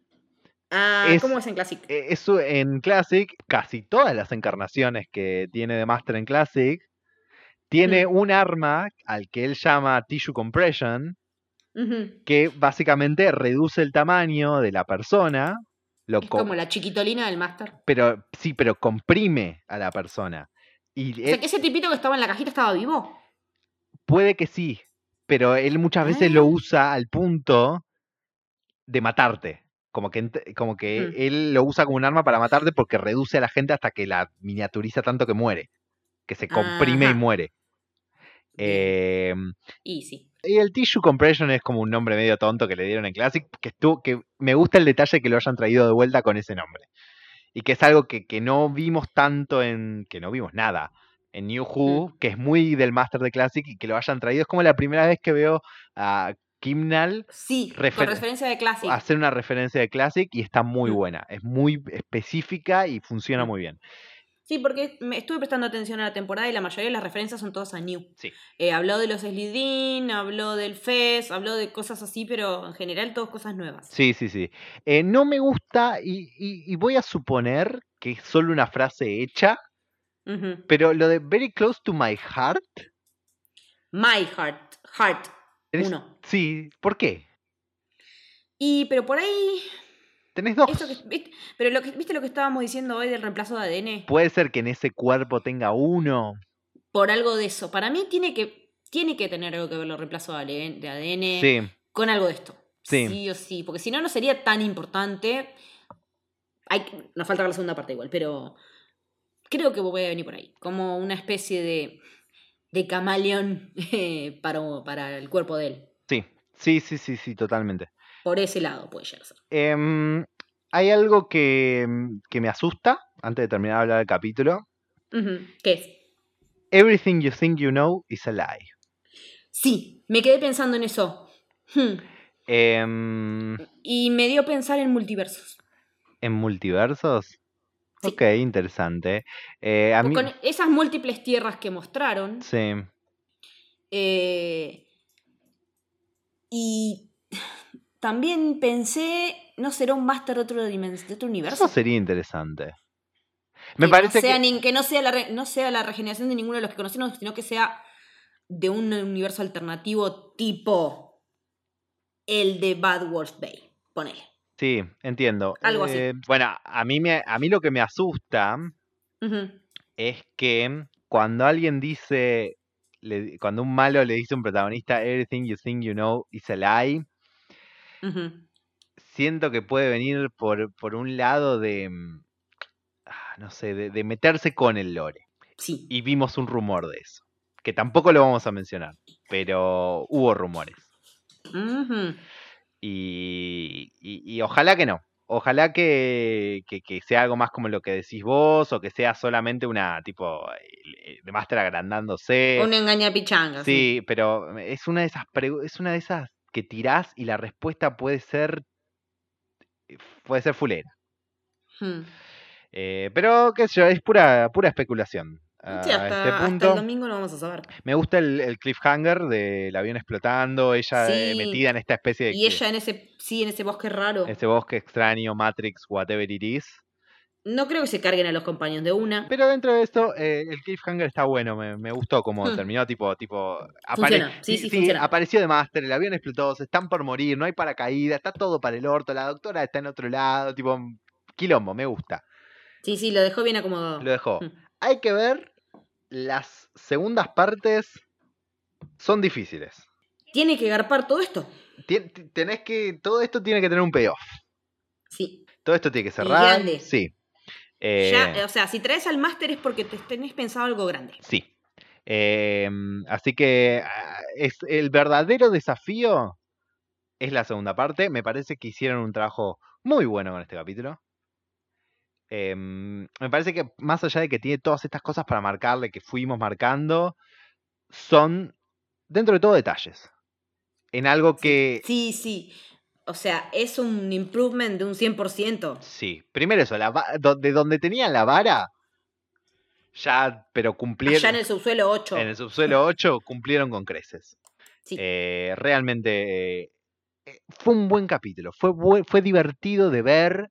Ah, Es- ¿cómo es en Classic? Eh, Eso en Classic, casi todas las encarnaciones que tiene de Master en Classic, tiene un arma al que él llama Tissue Compression, que básicamente reduce el tamaño de la persona, lo Es co- como la chiquitolina del Master. pero sí, pero comprime a la persona. Y O sea, él- que ese tipito que estaba en la cajita estaba vivo. puede que sí, pero él muchas veces lo Ah. usa al punto de matarte. Como que, como que Mm. él lo usa como un arma para matarte porque reduce a la gente hasta que la miniaturiza tanto que muere. Que se comprime y muere. Em, Y sí. Y el Tissue Compression es como un nombre medio tonto que le dieron en Classic, que, estuvo, que me gusta el detalle que lo hayan traído de vuelta con ese nombre. Y que es algo que, que no vimos tanto en. que no vimos nada en New Who, que es muy del Master de Classic y que lo hayan traído. Es como la primera vez que veo a Kimnal Sí, Refer- con referencia de Classic. hacer una referencia de Classic y está muy Mm. buena. Es muy específica y funciona Mm. muy bien. Sí, porque me estuve prestando atención a la temporada y la mayoría de las referencias son todas a New. Sí. Eh, habló de los Slidin, habló del Fez, habló de cosas así, pero en general todas cosas nuevas. Sí, sí, sí. Eh, no me gusta y, y- y voy a suponer que es solo una frase hecha, Ujú. pero lo de very close to my heart. My Heart. Heart. Uno. Sí, ¿por qué? Y, pero por ahí. Tenés dos. Eso que, ¿viste? Pero lo que, ¿viste lo que estábamos diciendo hoy del reemplazo de ADN? Puede ser que en ese cuerpo tenga uno. por algo de eso. Para mí tiene que, tiene que tener algo que ver los reemplazos de ADN Sí, con algo de esto. Sí. Sí o sí, porque si no, no sería tan importante. Hay, nos falta la segunda parte igual, pero creo que voy a venir por ahí. Como una especie de, de camaleón eh, para, para el cuerpo de él. sí, sí, sí, sí, sí, totalmente. Por ese lado puede llegar a ser. Em, hay algo que, que me asusta antes de terminar de hablar del capítulo. Ujú, ¿Qué es? Everything you think you know is a lie. Sí, me quedé pensando en eso. Hmm, Em, Y me dio a pensar en multiversos. ¿En multiversos? Sí. Ok, interesante. Eh, a mí, Con esas múltiples tierras que mostraron. sí. eh, y también pensé, ¿no será un máster de otro, de otro universo? Eso sería interesante. Me que parece no sea que... ni- que no sea, la re- no sea la regeneración de ninguno de los que conocemos, sino que sea de un universo alternativo tipo el de Bad Wars Bay. Ponele. Sí, entiendo. Algo así. Eh, bueno, a mí, me, a mí lo que me asusta es que cuando alguien dice, le- cuando un malo le dice a un protagonista, everything you think you know is a lie, Siento que puede venir por, por un lado de, mm, ah, no sé, de, de meterse con el lore. Sí. Y vimos un rumor de eso, que tampoco lo vamos a mencionar, pero hubo rumores. Y, y- y ojalá que no. Ojalá que, que- que sea algo más como lo que decís vos, o que sea solamente una tipo eh, de Master agrandándose. Un engañapichanga. Sí, pero es una de esas es una de esas que tirás y la respuesta puede ser puede ser fulera. Hmm. Eh, pero qué sé yo, es pura pura especulación. a Sí, hasta, este hasta el domingo lo vamos a saber. Me gusta el, el cliffhanger del avión explotando, ella eh, Sí. metida en esta especie de Y ella en ese, sí, en ese bosque raro. ese bosque extraño, Matrix, whatever it is. No creo que se carguen a los compañeros de una. Pero dentro de esto, eh, el cliffhanger está bueno, me, me gustó como Hmm. terminó, tipo, tipo, Funciona, sí, sí, funciona. apareció de Master, el avión explotó, se están por morir, no hay paracaídas, está todo para el orto, la doctora está en otro lado, tipo, quilombo, me gusta, Sí, sí, lo dejó bien acomodado. lo dejó. Hmm. Hay que ver, las segundas partes son difíciles. Tiene que garpar todo esto. Tien- tenés que, todo esto tiene que tener un payoff, Sí. todo esto tiene que cerrar, grande. sí. Eh, Ya, o sea, si traes al máster es porque te tenés pensado algo grande. Sí. Eh, así que ah, es el verdadero desafío es la segunda parte. Me parece que hicieron un trabajo muy bueno con este capítulo. Em, me parece que más allá de que tiene todas estas cosas para marcarle que fuimos marcando, son dentro de todo detalles. En algo que Sí, sí. O sea, es un improvement de un 100%. Sí, primero eso, la de donde tenían la vara, ya, pero cumplieron. Allá en el subsuelo 8. en el subsuelo 8 cumplieron con creces. Sí. Eh, realmente eh, fue un buen capítulo, fue, fue divertido de ver.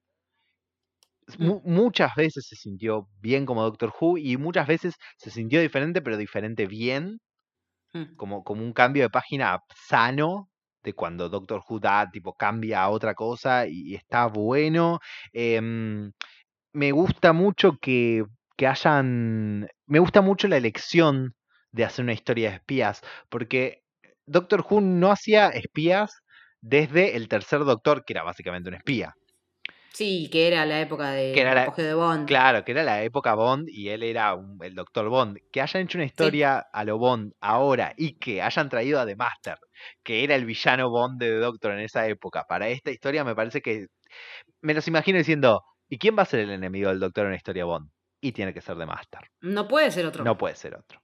Mu- muchas veces se sintió bien como Doctor Who y muchas veces se sintió diferente, pero diferente bien, Mm. como, como un cambio de página sano de cuando Doctor Who da, tipo, cambia a otra cosa y, está bueno. Em, me gusta mucho que, que hayan. Me gusta mucho la elección de hacer una historia de espías, porque Doctor Who no hacía espías desde el tercer Doctor, que era básicamente un espía. Sí, que era la época de Que era la- de Bond. Claro, que era la época Bond y él era un- el Doctor Bond. Que hayan hecho una historia a lo Bond ahora y que hayan traído a The Master, que era el villano Bond de The Doctor en esa época, para esta historia me parece que. Me los imagino diciendo: ¿y quién va a ser el enemigo del Doctor en la historia Bond? Y tiene que ser The Master. No puede ser otro. No puede ser otro.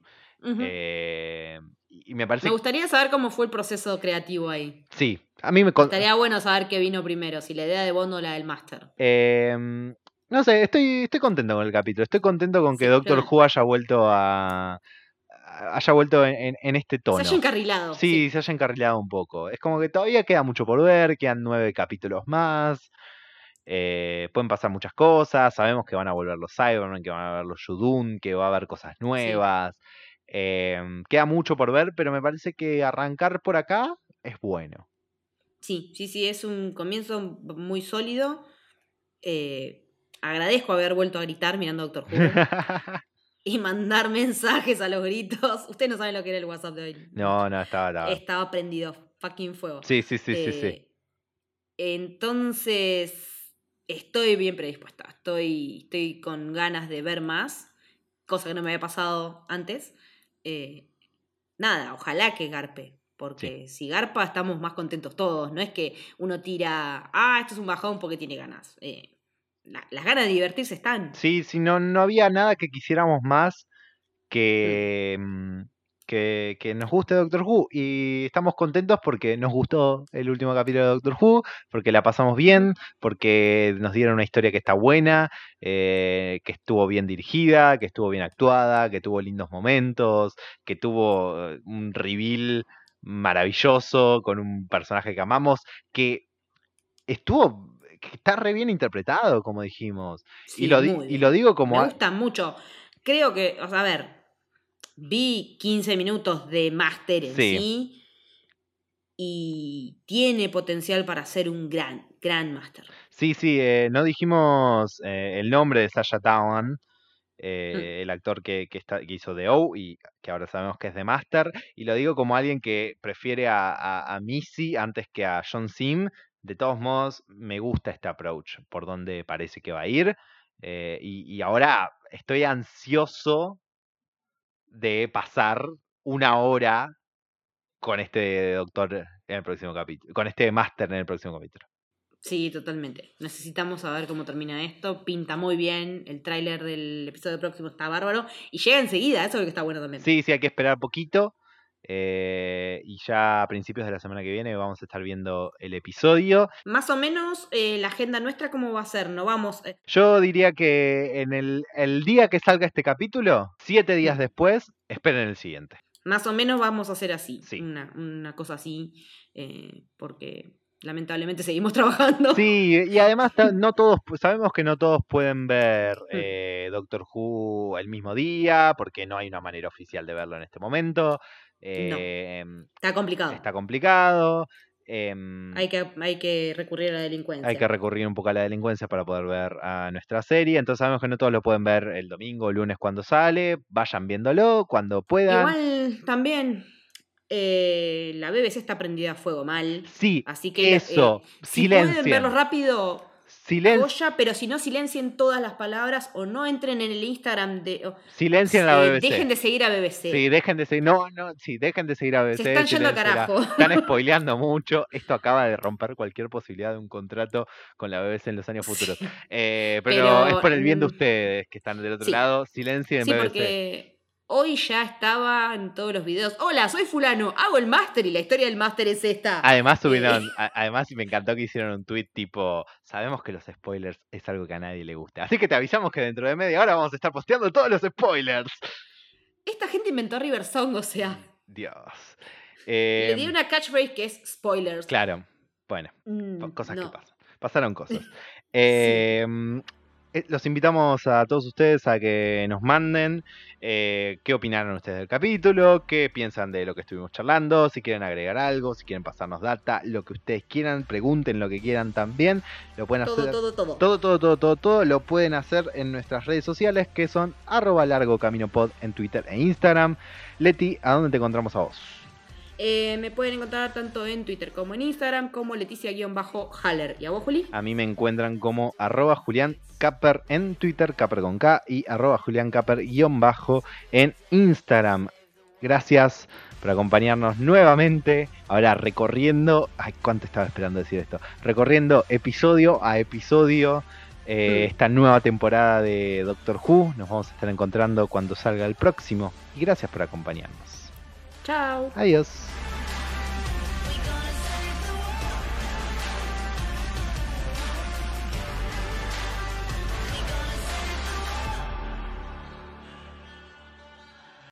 Eh, y me parece. Me gustaría saber cómo fue el proceso creativo ahí. Sí, a mí me. Estaría bueno saber qué vino primero, si la idea de Bond o la del máster. Em, no sé, estoy, estoy contento con el capítulo. Estoy contento con que Doctor Who haya vuelto a. haya vuelto en, en- en este tono. Se haya encarrilado. Sí, se haya encarrilado un poco. Es como que todavía queda mucho por ver, quedan nueve capítulos más. eh, pueden pasar muchas cosas. Sabemos que van a volver los Cybermen, que van a volver los Yudun, que va a haber cosas nuevas. Em, queda mucho por ver, pero me parece que arrancar por acá es bueno. Sí, sí, sí, es un comienzo muy sólido. Eh, agradezco haber vuelto a gritar mirando a Doctor Who. y mandar mensajes a los gritos. Ustedes no saben lo que era el WhatsApp de hoy. No, no, estaba, estaba. Estaba prendido, fucking fuego. Sí, sí, sí, sí, sí. Eh, Entonces, estoy bien predispuesta. Estoy, estoy con ganas de ver más, cosa que no me había pasado antes. Eh, nada, ojalá que garpe. Porque si garpa estamos más contentos todos. No es que uno tira, ah, esto es un bajón porque tiene ganas. Eh, la- las ganas de divertirse están. Sí, sí, no, no había nada que quisiéramos más que, mm, que, que nos guste Doctor Who. Y estamos contentos porque nos gustó el último capítulo de Doctor Who, porque la pasamos bien, porque nos dieron una historia que está buena, eh, que estuvo bien dirigida, que estuvo bien actuada, que tuvo lindos momentos, que tuvo eh, un reveal maravilloso con un personaje que amamos, que estuvo, que está re bien interpretado, como dijimos. Sí, y, lo, y lo digo como... Me gusta mucho. Creo que, o sea, a ver, vi 15 minutos de máster en Sí. sí. y tiene potencial para ser un gran, gran máster. Sí, sí, eh, no dijimos eh, el nombre de Sasha Town, eh, el actor que, que, está, que hizo The O y que ahora sabemos que es de Master, y lo digo como alguien que prefiere a, a, a Missy antes que a John Sim. De todos modos, me gusta este approach, por donde parece que va a ir. eh, y, y ahora estoy ansioso de pasar una hora con este doctor en el próximo capítulo, con este máster en el próximo capítulo. Sí, totalmente. Necesitamos saber cómo termina esto. Pinta muy bien. El tráiler del episodio próximo está bárbaro. Y llega enseguida, eso es lo que está bueno también. Sí, sí, hay que esperar poquito. Eh, y ya a principios de la semana que viene vamos a estar viendo el episodio. Más o menos eh, la agenda nuestra, ¿cómo va a ser? No vamos. eh, Yo diría que en el, el día que salga este capítulo, siete días después, esperen el siguiente. más o menos vamos a hacer así. Sí. Una, una cosa así. porque lamentablemente seguimos trabajando. Sí, y además no todos, sabemos que no todos pueden ver Mm. eh, Doctor Who el mismo día, porque no hay una manera oficial de verlo en este momento. Eh, Está complicado. Está complicado. em, Hay que, hay que recurrir a la delincuencia. Hay que recurrir un poco a la delincuencia para poder ver a nuestra serie. Entonces sabemos que no todos lo pueden ver el domingo o lunes cuando sale. Vayan viéndolo cuando puedan. Igual también eh, la BBC está prendida a fuego mal. sí, Así que eso. eh, si pueden verlo rápido, Silen- joya, pero si no silencien todas las palabras o no entren en el Instagram de. silencien la BBC. dejen de seguir a BBC. Sí, dejen de seguir. No, no, sí, dejen de seguir a BBC. Se están yendo a carajo. Están spoileando mucho. Esto acaba de romper cualquier posibilidad de un contrato con la BBC en los años futuros. Eh, pero, Pero, es por el bien de mm, ustedes que están del otro sí. lado. Silencien Sí, BBC. porque hoy ya estaba en todos los videos. Hola, soy fulano, hago el máster y la historia del máster es esta. Además Eh, subieron, además me encantó que hicieron un tweet tipo, sabemos que los spoilers es algo que a nadie le gusta, así que te avisamos que dentro de media hora vamos a estar posteando todos los spoilers. Esta gente inventó River Song, o sea, Dios. le di Em, una catchphrase que es spoilers. Claro, bueno, Mm, cosas no. que pasan. Pasaron cosas. Eh, los invitamos a todos ustedes a que nos manden eh, qué opinaron ustedes del capítulo, qué piensan de lo que estuvimos charlando, si quieren agregar algo, si quieren pasarnos data, lo que ustedes quieran, pregunten lo que quieran también. Lo pueden Todo, hacer. todo, todo. Todo, todo, todo, todo, todo lo pueden hacer en nuestras redes sociales que son arroba largo camino pod en Twitter e Instagram. Leti, ¿a dónde te encontramos a vos? Eh, me pueden encontrar tanto en Twitter como en Instagram como Leticia-Haller. ¿Y a vos, Juli? A mí me encuentran como arroba Julián Capper en Twitter, Capper con K, y arroba Julián Capper guion bajo en Instagram. Gracias por acompañarnos nuevamente. Ahora recorriendo. Ay, cuánto estaba esperando decir esto. Recorriendo episodio a episodio. eh, Mm. esta nueva temporada de Doctor Who. Nos vamos a estar encontrando cuando salga el próximo. Y gracias por acompañarnos. Chao. Adiós.